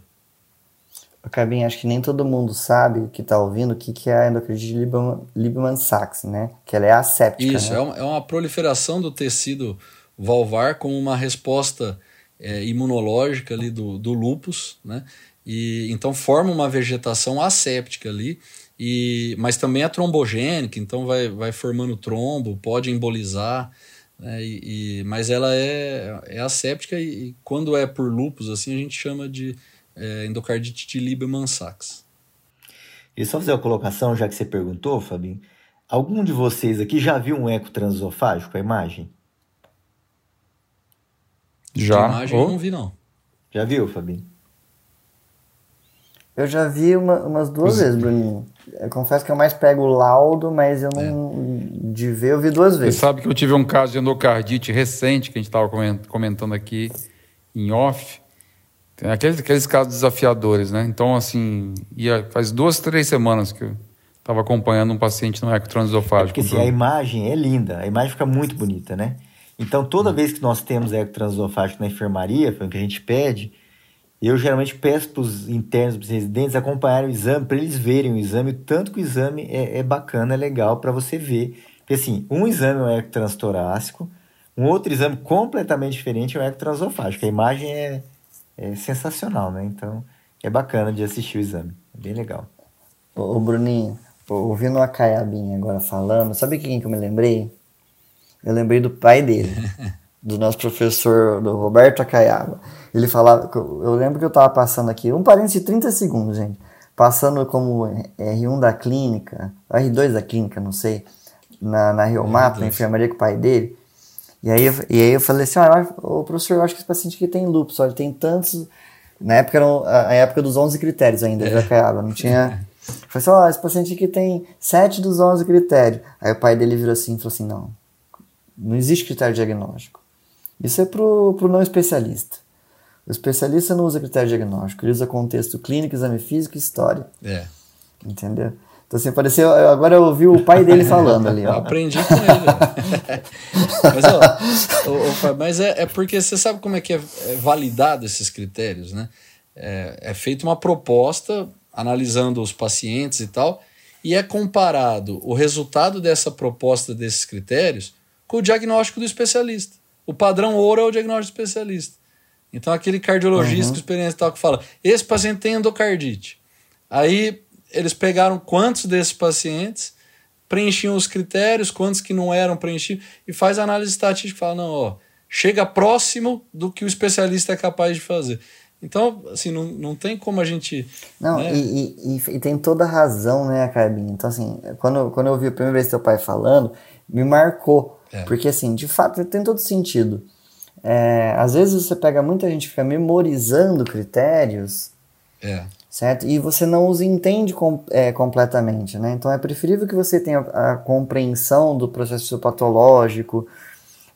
Cabinho, acho que nem todo mundo sabe que está ouvindo o que, que é a endocardite Liebman-Sachs, né? Que ela é asséptica, Isso, né? é, uma, é uma proliferação do tecido valvar como uma resposta é, imunológica ali do, do lúpus, né? E, então forma uma vegetação asséptica ali, e, mas também é trombogênica, então vai, vai formando trombo, pode embolizar. É, e, e, mas ela é, é asséptica e, e, quando é por lupus, assim, a gente chama de é, endocardite de Lieberman-Sachs. E só fazer uma colocação, já que você perguntou, Fabinho, algum de vocês aqui já viu um eco transesofágico, a imagem? Já. A imagem oh. eu não vi, não. Já viu, Fabinho? Eu já vi uma, umas duas vezes, Bruninho. Eu confesso que eu mais pego o laudo, mas eu não. É. De ver, eu vi duas vezes. Você sabe que eu tive um caso de endocardite recente que a gente estava comentando aqui em off. Tem aqueles, aqueles casos desafiadores, né? Então, assim, ia, faz duas, três semanas que eu estava acompanhando um paciente no ecotransesofágico. É porque assim, a imagem é linda, a imagem fica muito bonita, né? Então, toda hum. vez que nós temos ecotransesofágico na enfermaria, foi o que a gente pede, eu geralmente peço para os internos, para os residentes, acompanharem o exame, para eles verem o exame, o tanto que o exame é, é bacana, é legal para você ver. Porque assim, um exame é um eco transtorácico, um outro exame completamente diferente é o eco transofágico. A imagem é, é sensacional, né? Então, é bacana de assistir o exame. É bem legal. Ô, Bruninho, ouvindo a Caiabinha agora falando, sabe quem que eu me lembrei? Eu lembrei do pai dele. [laughs] do nosso professor, do Roberto Acaiaba. Ele falava, eu lembro que eu estava passando aqui, um parênteses de 30 segundos, gente, passando como R1 da clínica, R2 da clínica, não sei, na, na Riomato, na enfermaria com o pai dele. E aí, e aí eu falei assim, ah, o professor, eu acho que esse paciente aqui tem lupus, olha, tem tantos... Na época era a, época dos 11 critérios ainda, é. já caiava, não tinha... Eu falei assim, ó, oh, esse paciente aqui tem 7 dos 11 critérios. Aí o pai dele virou assim e falou assim, não, não existe critério diagnóstico. Isso é para o não especialista. O especialista não usa critério diagnóstico, ele usa contexto clínico, exame físico e história. É. Entendeu? Então, assim, pareceu. Agora eu ouvi o pai dele falando ali. Ó. [laughs] Aprendi com ele. [laughs] mas, ó, mas é, é, porque você sabe como é que é, é validado esses critérios, né? É, é feita uma proposta analisando os pacientes e tal, e é comparado o resultado dessa proposta desses critérios com o diagnóstico do especialista. O padrão ouro é o diagnóstico especialista. Então, aquele cardiologista uhum. experiência tal que fala: esse paciente tem endocardite. Aí, eles pegaram quantos desses pacientes preenchiam os critérios, quantos que não eram preenchidos, e faz análise estatística e fala: não, ó, chega próximo do que o especialista é capaz de fazer. Então, assim, não, não tem como a gente. Não, né? e, e, e, tem toda razão, né, Carbinho? Então, assim, quando, quando eu ouvi a primeira vez teu pai falando, me marcou. É. Porque, assim, de fato, tem todo sentido. É, às vezes você pega muita gente que fica memorizando critérios. É. certo? E você não os entende com, é, completamente, né? Então é preferível que você tenha a, a compreensão do processo patológico,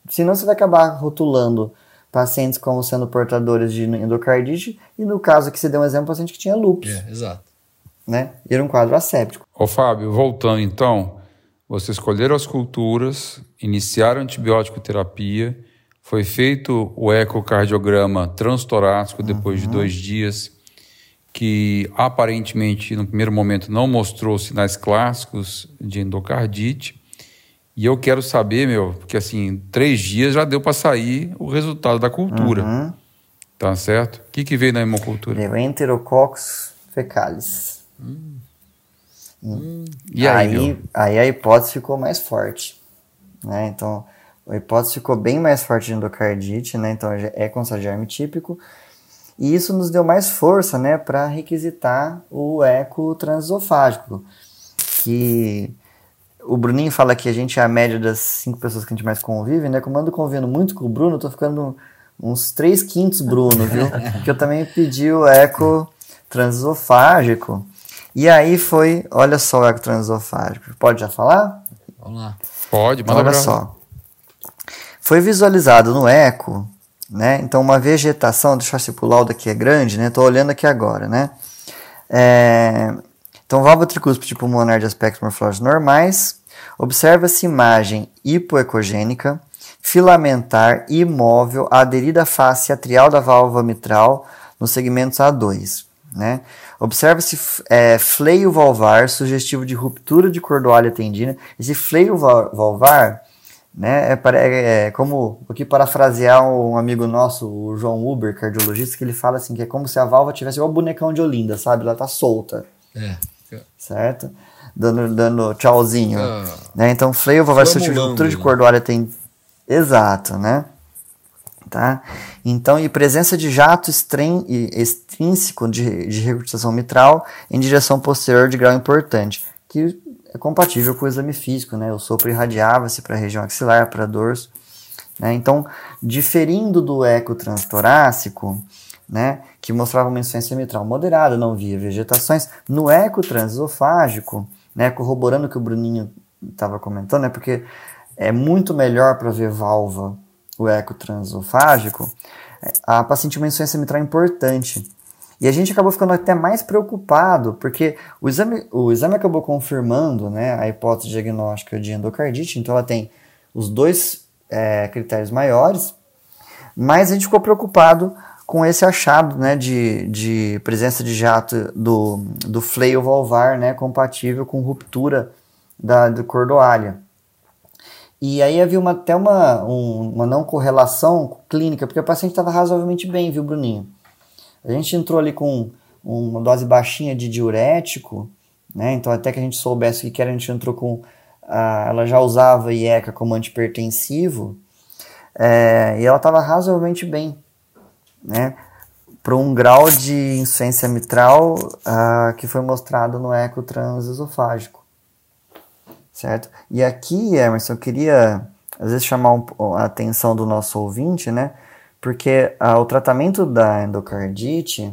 senão você vai acabar rotulando pacientes como sendo portadores de endocardite e no caso que você deu um exemplo, paciente que tinha lúpus. É, exato. Né? E era um quadro asséptico. Ô Fábio, voltando então, você escolheram as culturas, iniciaram a antibiótico terapia, foi feito o ecocardiograma transtorácico depois uhum. de dois dias, que aparentemente no primeiro momento não mostrou sinais clássicos de endocardite. E eu quero saber, meu, porque assim, três dias já deu para sair o resultado da cultura. Uhum. Tá certo? O que, que veio na hemocultura? Veio Enterococcus fecalis. Hum. Hum. E aí, aí, aí, a hipótese ficou mais forte. Né? Então, a hipótese ficou bem mais forte de endocardite, né? Então é com germe típico. E isso nos deu mais força, né, para requisitar o eco transesofágico, que o Bruninho fala que a gente é a média das cinco pessoas que a gente mais convive, né? Como eu ando convivendo muito com o Bruno, eu tô ficando uns três quintos Bruno, viu? [laughs] que eu também pedi o eco transesofágico. E aí foi, olha só o eco transesofágico. Pode já falar? Vamos lá. Pode, manda Olha só. Foi visualizado no eco, né? Então uma vegetação, deixa eu se o laudo aqui é grande, né? Tô olhando aqui agora, né? É, então, válvula tricúspide pulmonar de aspectos morfológicos normais. Observa-se imagem hipoecogênica, filamentar imóvel aderida à face atrial da válvula mitral nos segmentos A2. Né? Observa-se é, fleio valvar sugestivo de ruptura de cordoalha tendina. Esse fleio valvar né, é, é, é, como aqui parafrasear um amigo nosso, o João Uber, cardiologista, que ele fala assim que é como se a válvula tivesse igual bonecão de Olinda, sabe? Ela tá solta. É certo? Dando, dando tchauzinho. Ah, né? Então, freio vai ser de ruptura de cordoalha tem. Exato, né? Tá? Então, e presença de jato estren... extrínseco de, de mitral em direção posterior de grau importante, que é compatível com o exame físico, né? O sopro irradiava-se para a região axilar, para dorso. Né? Então, diferindo do eco transtorácico, né, que mostrava uma insuficiência mitral moderada, não via vegetações. No eco transesofágico, né, corroborando o que o Bruninho estava comentando, né, porque é muito melhor para ver válvula o eco transesofágico, a paciente tinha uma insuficiência mitral importante. E a gente acabou ficando até mais preocupado, porque o exame, o exame acabou confirmando né, a hipótese diagnóstica de endocardite, então ela tem os dois é, critérios maiores, mas a gente ficou preocupado com esse achado né, de, de presença de jato do, do fleio valvar né, compatível com ruptura da do cordoalha. E aí havia uma, até uma, um, uma não correlação clínica, porque o paciente estava razoavelmente bem, viu, Bruninho? A gente entrou ali com uma dose baixinha de diurético, né? Então até que a gente soubesse o que era, a gente entrou com... A, ela já usava IECA como antipertensivo, é, e ela estava razoavelmente bem né, para um grau de insuficiência mitral uh, que foi mostrado no eco transesofágico. Certo? E aqui, Emerson, eu queria às vezes chamar um, a atenção do nosso ouvinte, né? Porque uh, o tratamento da endocardite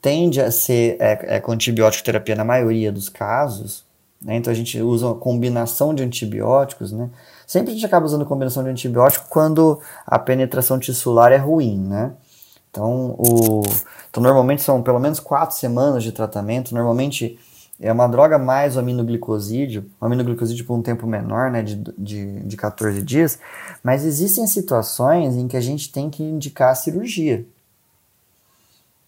tende a ser é, é com antibiótico terapia na maioria dos casos, né? Então a gente usa uma combinação de antibióticos, né? Sempre a gente acaba usando combinação de antibiótico quando a penetração tissular é ruim, né? Então, o, então, normalmente são pelo menos quatro semanas de tratamento. Normalmente é uma droga mais o aminoglicosídeo, o aminoglicosídeo por um tempo menor, né, de, de, de 14 dias. Mas existem situações em que a gente tem que indicar a cirurgia.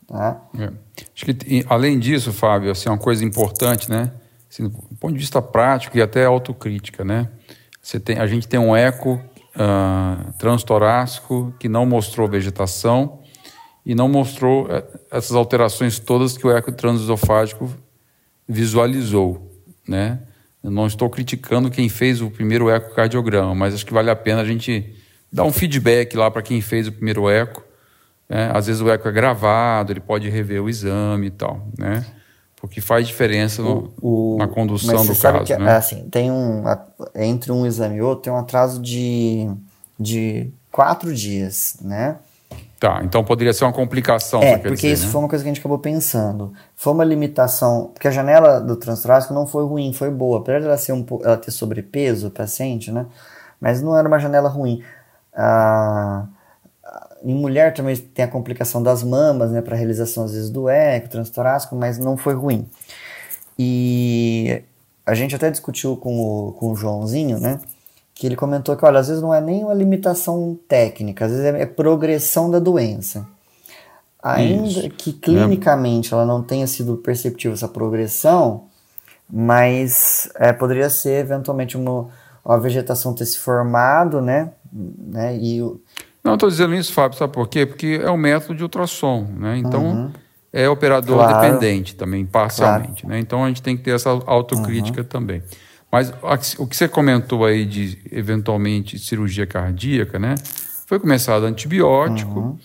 Tá? É. Acho que, além disso, Fábio, assim, uma coisa importante, né? Assim, do ponto de vista prático e até autocrítica, né? Você tem, a gente tem um eco uh, transtorácico que não mostrou vegetação, e não mostrou é, essas alterações todas que o eco transesofágico visualizou, né? Eu não estou criticando quem fez o primeiro ecocardiograma, mas acho que vale a pena a gente dar um feedback lá para quem fez o primeiro eco. Né? Às vezes o eco é gravado, ele pode rever o exame e tal, né? Porque faz diferença no, o, na condução do caso. Que, né? assim, tem um, entre um exame e outro tem um atraso de, de quatro dias, né? Tá, então poderia ser uma complicação. É, porque dizer, isso né? foi uma coisa que a gente acabou pensando. Foi uma limitação, porque a janela do transtorácico não foi ruim, foi boa. Apesar dela ser um ela ter sobrepeso, o paciente, né? Mas não era uma janela ruim. Ah, em mulher também tem a complicação das mamas, né, para realização às vezes do eco, transtorácico, mas não foi ruim. E a gente até discutiu com o, com o Joãozinho, né? Que ele comentou que, olha, às vezes não é nem uma limitação técnica, às vezes é, progressão da doença. Ainda Isso. que clinicamente é. ela não tenha sido perceptível essa progressão, mas é, poderia ser eventualmente uma, uma vegetação ter se formado, né? né e o... Não, estou dizendo isso, Fábio, sabe por quê? Porque é um método de ultrassom, né? Então, uhum. é operador claro. dependente também, parcialmente, claro. né? Então, a gente tem que ter essa autocrítica uhum. também. Mas o que você comentou aí de eventualmente cirurgia cardíaca, né? Foi começado antibiótico. Uhum.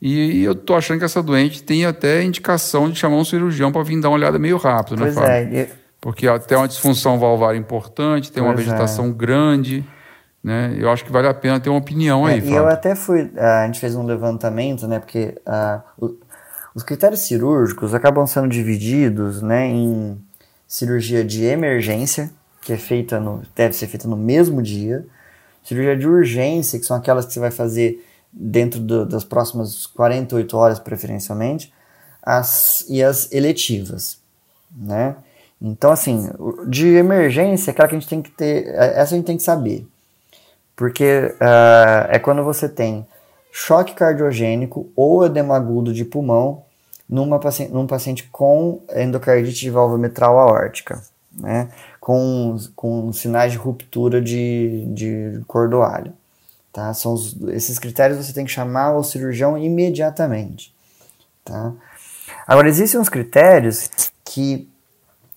E eu tô achando que essa doente tem até indicação de chamar um cirurgião para vir dar uma olhada meio rápido, né, pois né, Fábio? É. Porque até uma disfunção valvar importante, tem uma pois é. vegetação é. grande, né? Eu acho que vale a pena ter uma opinião é, aí, Fábio. E eu até fui, a gente fez um levantamento, né? Porque uh, os critérios cirúrgicos acabam sendo divididos, né, em cirurgia de emergência, que é feita no, deve ser feita no mesmo dia. Cirurgia de urgência, que são aquelas que você vai fazer dentro do, das próximas 48 horas, preferencialmente, as, e as eletivas, né? Então, assim, de emergência, aquela que a gente tem que ter, é, essa a gente tem que saber, porque uh, é quando você tem choque cardiogênico ou edema agudo de pulmão numa paciente, num paciente com endocardite de válvula mitral aórtica, né? Com, com sinais de ruptura de, de cordoalho. Tá? São os, esses critérios você tem que chamar o cirurgião imediatamente. Tá? Agora, existem uns critérios que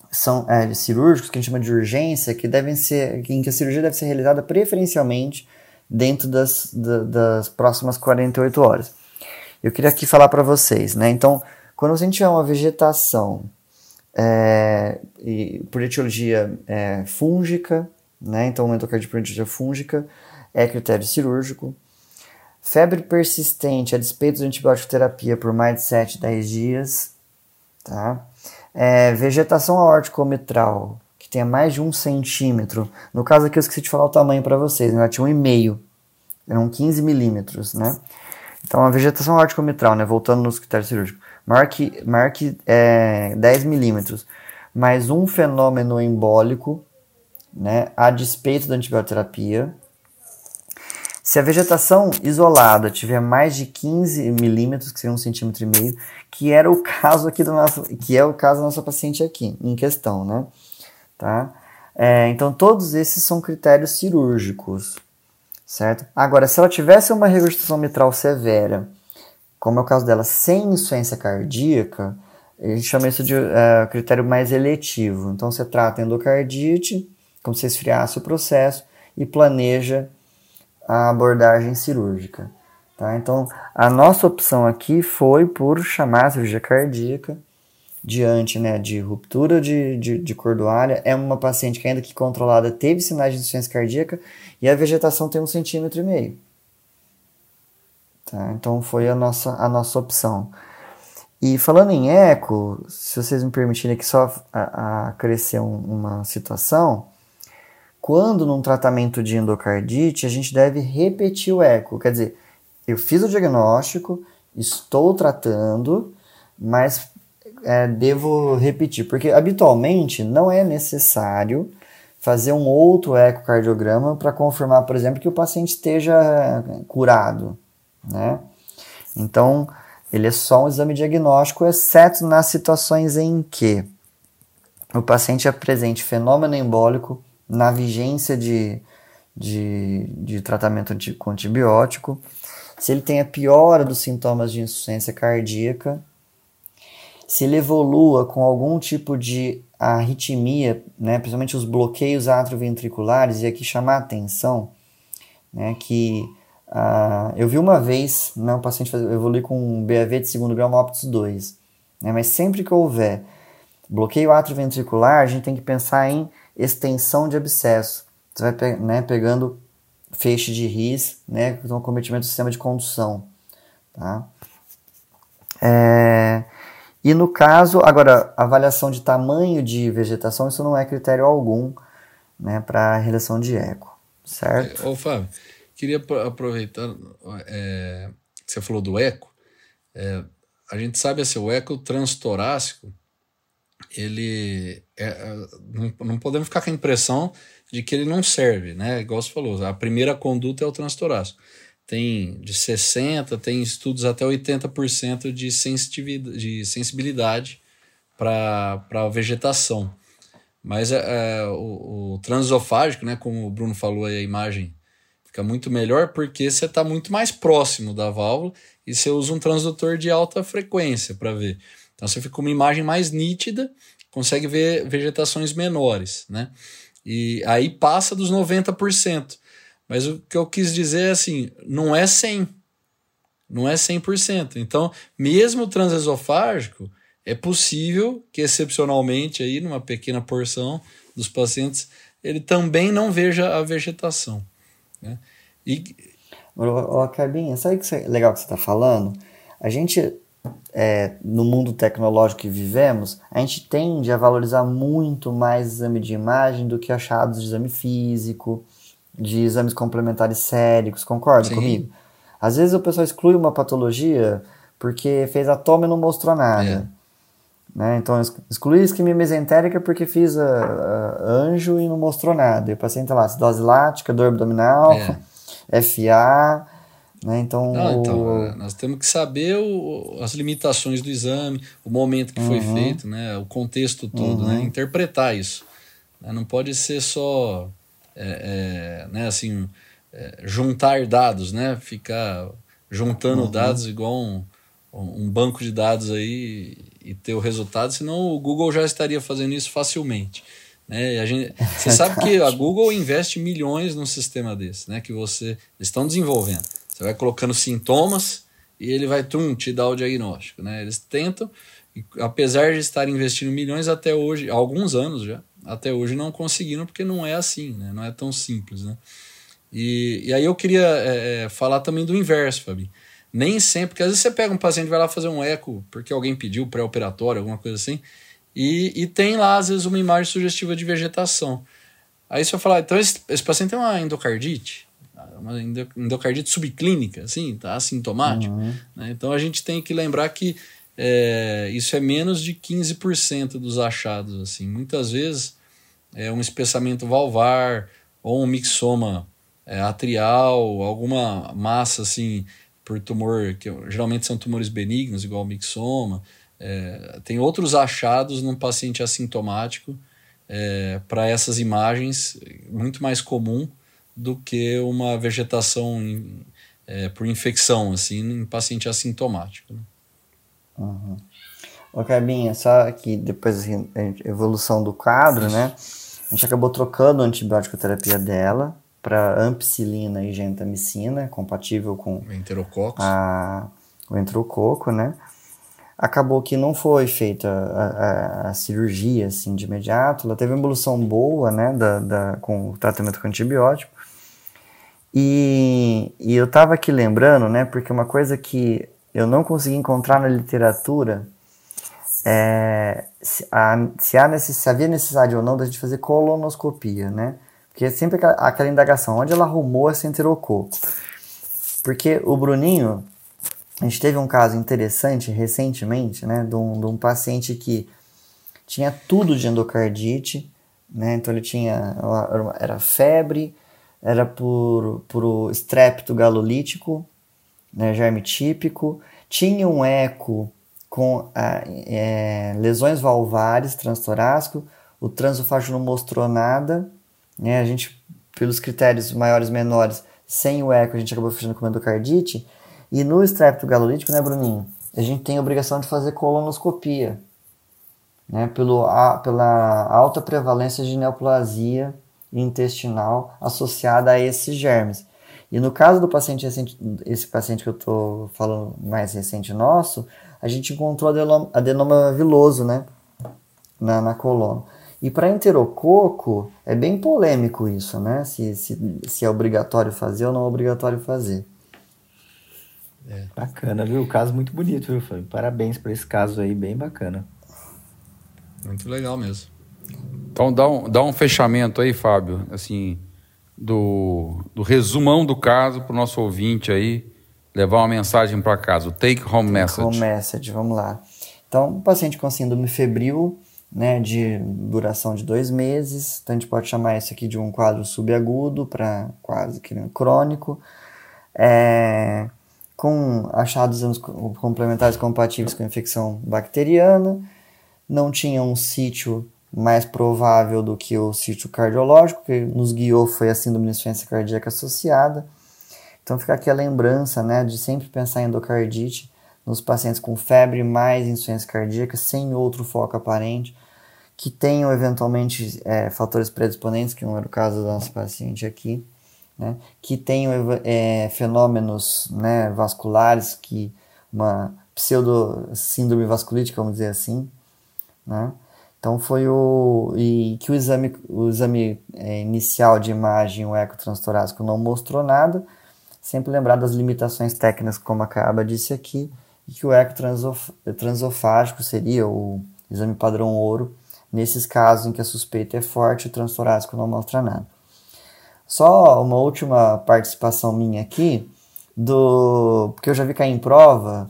são é, cirúrgicos, que a gente chama de urgência, que devem ser, em que a cirurgia deve ser realizada preferencialmente dentro das, da, das próximas 48 horas. Eu queria aqui falar para vocês, né? Então, quando a gente tiver uma vegetação é, e por etiologia é, fúngica, né? então uma endocardite por etiologia fúngica é critério cirúrgico. Febre persistente a despeito de antibiótico terapia por mais de 7, 10 dias. Tá? É, vegetação aórtico-mitral, que tenha mais de um centímetro. No caso aqui eu esqueci de falar o tamanho para vocês, né? ela tinha um e meio, eram 15 milímetros, né? Então a vegetação aórtico-mitral, né? voltando nos critérios cirúrgicos marque, marque é, 10 milímetros, mais um fenômeno embólico, né, a despeito da antibioterapia. Se a vegetação isolada tiver mais de 15 milímetros, que seria um centímetro e meio, que era o caso aqui do nosso, que é o caso da nossa paciente aqui, em questão, né? Tá? É, então todos esses são critérios cirúrgicos, certo? Agora, se ela tivesse uma regurgitação mitral severa, como é o caso dela sem insuficiência cardíaca, a gente chama isso de uh, critério mais eletivo. Então você trata endocardite, como se esfriasse o processo, e planeja a abordagem cirúrgica. Tá? Então a nossa opção aqui foi por chamar a cirurgia cardíaca diante né, de ruptura de, de, de cordoalha. É uma paciente que, ainda que controlada, teve sinais de insuficiência cardíaca e a vegetação tem um centímetro e meio. Tá? Então foi a nossa, a nossa opção. E falando em eco, se vocês me permitirem aqui só a, a crescer um, uma situação, quando num tratamento de endocardite, a gente deve repetir o eco. Quer dizer, eu fiz o diagnóstico, estou tratando, mas é, devo repetir, porque habitualmente não é necessário fazer um outro ecocardiograma para confirmar, por exemplo, que o paciente esteja curado né? Então, ele é só um exame diagnóstico, exceto nas situações em que o paciente apresente fenômeno embólico na vigência de, de, de tratamento com antibiótico, se ele tem a piora dos sintomas de insuficiência cardíaca, se ele evolua com algum tipo de arritmia, né, principalmente os bloqueios atrioventriculares, e aqui chamar a atenção né, que Uh, eu vi uma vez né, um paciente evoluir com um BAV de segundo grau MOPTS 2, né, mas sempre que houver bloqueio atrioventricular, a gente tem que pensar em extensão de abscesso. Você vai pe né, pegando feixe de RIS, né, com cometimento do sistema de condução. Tá? É, e no caso, agora, avaliação de tamanho de vegetação, isso não é critério algum né, para a redação de eco, certo? Ô, Fábio, queria aproveitar é, você falou do eco. É, a gente sabe assim, o eco transtorácico, ele é, é, não, não podemos ficar com a impressão de que ele não serve, né? Igual você falou, a primeira conduta é o transtorácico tem de 60%, tem estudos até 80% de, de sensibilidade para a vegetação. Mas é, é, o, o transesofágico, né, como o Bruno falou aí, a imagem fica muito melhor porque você está muito mais próximo da válvula e você usa um transdutor de alta frequência para ver. Então você fica com uma imagem mais nítida, consegue ver vegetações menores, né? E aí passa dos 90%. Mas o que eu quis dizer é assim, não é 100. Não é 100%. Então, mesmo transesofágico, é possível que excepcionalmente aí numa pequena porção dos pacientes ele também não veja a vegetação, né? E Ô, Carbinha, sabe que é legal que você está falando? A gente, é, no mundo tecnológico que vivemos, a gente tende a valorizar muito mais exame de imagem do que achados de exame físico, de exames complementares sérios, concorda Sim. comigo? Às vezes o pessoal exclui uma patologia porque fez a toma e não mostrou nada. É. Né? Então, excluí isquemia mesentérica porque fiz a, a, anjo e não mostrou nada. E o paciente lá, acidose lática, dor abdominal, é. FA. Né? Então, não, então é, nós temos que saber o, as limitações do exame, o momento que uhum. foi feito, né? o contexto todo, né? uhum. né? interpretar isso. Né? Não pode ser só é, é, né, assim, é, juntar dados, né? Ficar juntando uhum. dados igual um, um banco de dados aí e ter o resultado, senão o Google já estaria fazendo isso facilmente. Né? A gente, você [laughs] sabe que a Google investe milhões num sistema desse, né? Que você estão desenvolvendo. Você vai colocando sintomas e ele vai tum, te dar o diagnóstico, né? Eles tentam, apesar de estar investindo milhões até hoje, há alguns anos já, até hoje não conseguiram porque não é assim, né? não é tão simples. Né? E, e aí eu queria é, é, falar também do inverso, Fabi. Nem sempre, porque às vezes você pega um paciente vai lá fazer um eco porque alguém pediu pré-operatório, alguma coisa assim, e, e tem lá às vezes uma imagem sugestiva de vegetação. Aí você vai falar, então esse, esse paciente tem uma endocardite, uma endocardite subclínica, assim, tá assintomático. Uhum. Né? Então a gente tem que lembrar que é, isso é menos de 15% dos achados. Assim. Muitas vezes é um espessamento valvar ou um mixoma é, atrial, alguma massa assim por tumor, que geralmente são tumores benignos, igual mixoma. É, tem outros achados num paciente assintomático é, para essas imagens, muito mais comum do que uma vegetação é, por infecção, assim, em paciente assintomático. Né? Uhum. Ô, Carbinha, só que depois assim, a evolução do quadro, né? A gente acabou trocando a antibiótico terapia dela para ampicilina e gentamicina, compatível com o a, o enterococo, né? Acabou que não foi feita a, a, a, cirurgia assim de imediato, ela teve uma evolução boa, né, da, da, com o tratamento com antibiótico. E, e eu tava aqui lembrando, né, porque uma coisa que eu não consegui encontrar na literatura é, se, a, se, há necess, se havia necessidade ou não da gente fazer colonoscopia, né? Porque é sempre aquela, indagação, onde ela arrumou esse enterococo? Porque o Bruninho, a gente teve um caso interessante recentemente, né? De um, de um paciente que tinha tudo de endocardite, né? Então ele tinha, era febre, era por, por estrépito galolítico, né, germe típico, tinha um eco com é, lesões valvares transtorácico, o transofágio não mostrou nada, né, a gente, pelos critérios maiores e menores, sem o eco, a gente acabou fechando com endocardite, e no estrépito galolítico, né, Bruninho, a gente tem a obrigação de fazer colonoscopia, né, pelo, a, pela alta prevalência de neoplasia intestinal associada a esses germes. E no caso do paciente recente, esse paciente que eu estou falando mais recente nosso, a gente encontrou adenoma, adenoma viloso, né? Na, na coluna. E para enterococo, é bem polêmico isso, né? Se, se, se é obrigatório fazer ou não é obrigatório fazer. É. Bacana, viu? Caso muito bonito, viu, Fábio? Parabéns por esse caso aí, bem bacana. Muito legal mesmo. Então dá um, dá um fechamento aí, Fábio, assim, do, do resumão do caso para o nosso ouvinte aí levar uma mensagem para casa, o take home take message. Home message, vamos lá. Então, um paciente com síndrome febril, né, de duração de dois meses, então a gente pode chamar isso aqui de um quadro subagudo para quase que crônico, é, com achados complementares compatíveis com infecção bacteriana, não tinha um sítio mais provável do que o sítio cardiológico, que nos guiou foi a síndrome de insuficiência cardíaca associada. Então fica aqui a lembrança né, de sempre pensar em endocardite nos pacientes com febre mais insuficiência cardíaca, sem outro foco aparente, que tenham eventualmente é, fatores predisponentes, que não era o caso do nosso paciente aqui, né, que tenham é, fenômenos né, vasculares, que uma pseudo síndrome vasculítica, vamos dizer assim, né, então foi o. E que o exame, o exame é, inicial de imagem, o eco transtorácico, não mostrou nada. Sempre lembrar das limitações técnicas, como a Caba disse aqui, e que o eco transof, transofágico seria o exame padrão ouro, nesses casos em que a suspeita é forte, o transtorácico não mostra nada. Só uma última participação minha aqui, do porque eu já vi cair em prova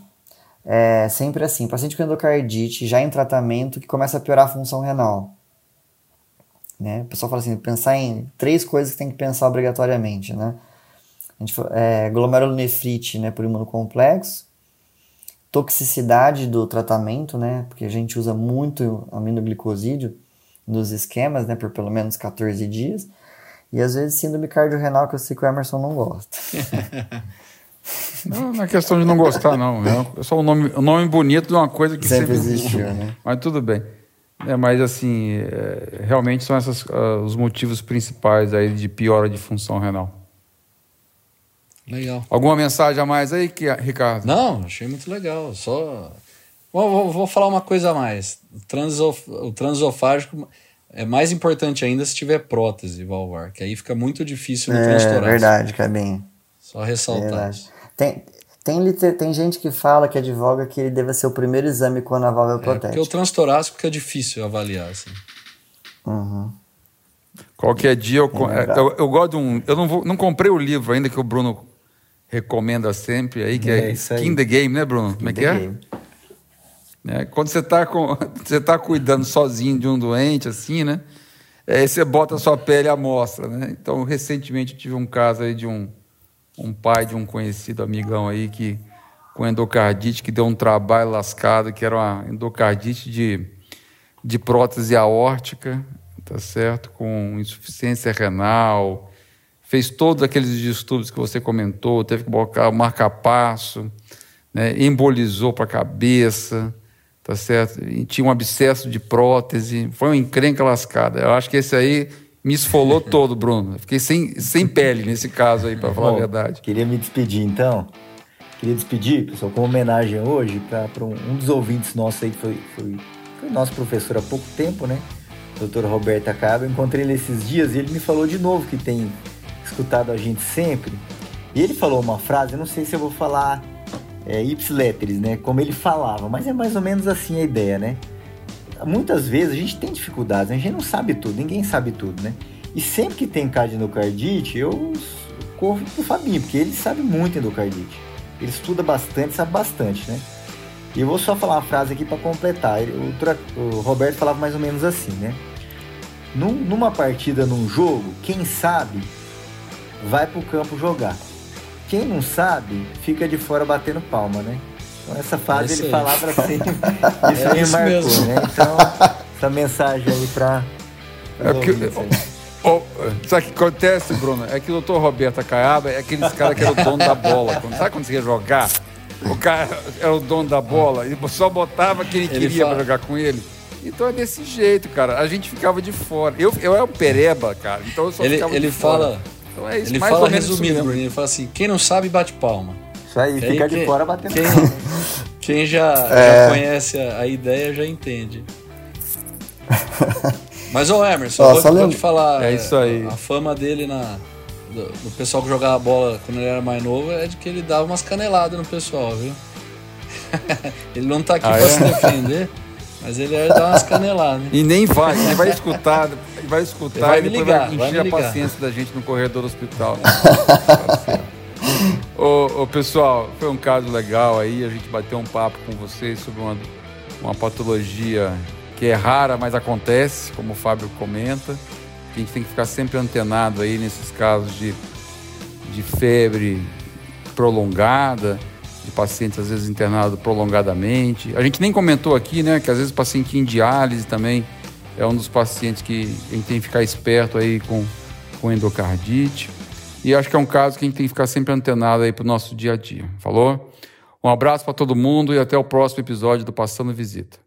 é sempre assim, paciente com endocardite, já em tratamento, que começa a piorar a função renal. Né? O pessoal fala assim, pensar em três coisas que tem que pensar obrigatoriamente, né? A gente, é, glomerulonefrite né, por imunocomplexo, toxicidade do tratamento, né? Porque a gente usa muito aminoglicosídeo nos esquemas, né? Por pelo menos 14 dias. E às vezes síndrome cardiorrenal que eu sei que o Emerson não gosta. [laughs] Não, não é questão de não gostar, não. É só um nome, um nome bonito de uma coisa que sempre, sempre existiu, né? Mas tudo bem. É, mas assim, é, realmente são esses uh, os motivos principais aí de piora de função renal. Legal. Alguma mensagem a mais aí, que, Ricardo? Não, achei muito legal. Só. Vou, vou, vou falar uma coisa a mais. O, transof... o transofágico é mais importante ainda se tiver prótese valvar, que aí fica muito difícil no é, transtorácico. É verdade, Cabinho. Só ressaltar. É tem, tem, tem gente que fala, que advoga, que ele deve ser o primeiro exame quando a válvula é protética. Porque o transtorácico é difícil avaliar, assim. Uhum. Qualquer dia eu, é eu, eu, gosto de um. Eu não, vou, não comprei o livro ainda que o Bruno recomenda sempre aí, que é, é Skin the Game, né, Bruno? Skin Como é que é? é? Quando você está [laughs] você tá cuidando sozinho de um doente, assim, né? Aí você bota a sua pele à mostra, né? Então, recentemente eu tive um caso aí de um um pai de um conhecido amigão aí que com endocardite que deu um trabalho lascado, que era uma endocardite de, de prótese aórtica, tá certo? Com insuficiência renal, fez todos aqueles distúrbios que você comentou, teve que colocar o marca-passo, né? embolizou para a cabeça, tá certo? E tinha um abscesso de prótese, foi uma encrenca lascada. Eu acho que esse aí me esfolou [laughs] todo, Bruno. Fiquei sem, sem pele nesse caso aí, para falar Bom, a verdade. Queria me despedir então. Queria despedir, pessoal, com homenagem hoje para um, um dos ouvintes nossos aí que foi, foi, foi nosso professor há pouco tempo, né? Doutor Roberto Acaba. Encontrei ele esses dias e ele me falou de novo que tem escutado a gente sempre. E ele falou uma frase, eu não sei se eu vou falar é, ipsiletres, né? Como ele falava, mas é mais ou menos assim a ideia, né? muitas vezes a gente tem dificuldades, a gente não sabe tudo, ninguém sabe tudo, né? E sempre que tem endocardite, eu corro pro Fabinho, porque ele sabe muito endocardite. Ele estuda bastante, sabe bastante, né? E eu vou só falar uma frase aqui para completar. O, o, Roberto falava mais ou menos assim, né? Num, numa partida, num jogo, quem sabe vai pro campo jogar. Quem não sabe, fica de fora batendo palma, né? Então, essa fase ele falava assim, [laughs] isso é me marcou, mesmo. né? Então, essa mensagem aí para. É porque, oh, sabe o que acontece, Bruno? É que o doutor Roberto Acaiaba é aqueles cara que era o dono da bola. Sabe quando você ia jogar? O cara era o dono da bola e só botava quem ele queria para jogar com ele. Então é desse jeito, cara. A gente ficava de fora. Eu, eu era um pereba, cara. Então eu só ele, ficava ele de fala, fora. Então é isso, ele fala resumindo, Bruno. Ele fala assim: quem não sabe, bate palma. Isso aí, quem, fica de fora batendo quem, [laughs] quem já, é... já conhece a, a, ideia já entende. [laughs] Mas o Emerson, Ó, vou, vou te falar. É isso aí. A, a fama dele na, do, do pessoal que jogava bola quando ele era mais novo é de que ele dava umas caneladas no pessoal, viu? [laughs] ele não tá aqui Ah, pra é? se defender, mas ele ia dar umas caneladas. né? E nem vai, ele vai escutar, ele vai escutar Ele vai e depois ligar, vai vai encher me a paciência da gente no corredor do hospital. [laughs] Ô, ô, pessoal, foi um caso legal aí, a gente bateu um papo com vocês sobre uma, uma patologia que é rara, mas acontece, como o Fábio comenta. A gente tem que ficar sempre antenado aí nesses casos de, de febre prolongada, de pacientes às vezes internados prolongadamente. A gente nem comentou aqui, né, que às vezes o paciente em diálise também é um dos pacientes que a gente tem que ficar esperto aí com, com endocardite. E acho que é um caso que a gente tem que ficar sempre antenado aí para o nosso dia a dia. Falou? Um abraço para todo mundo e até o próximo episódio do Passando Visita.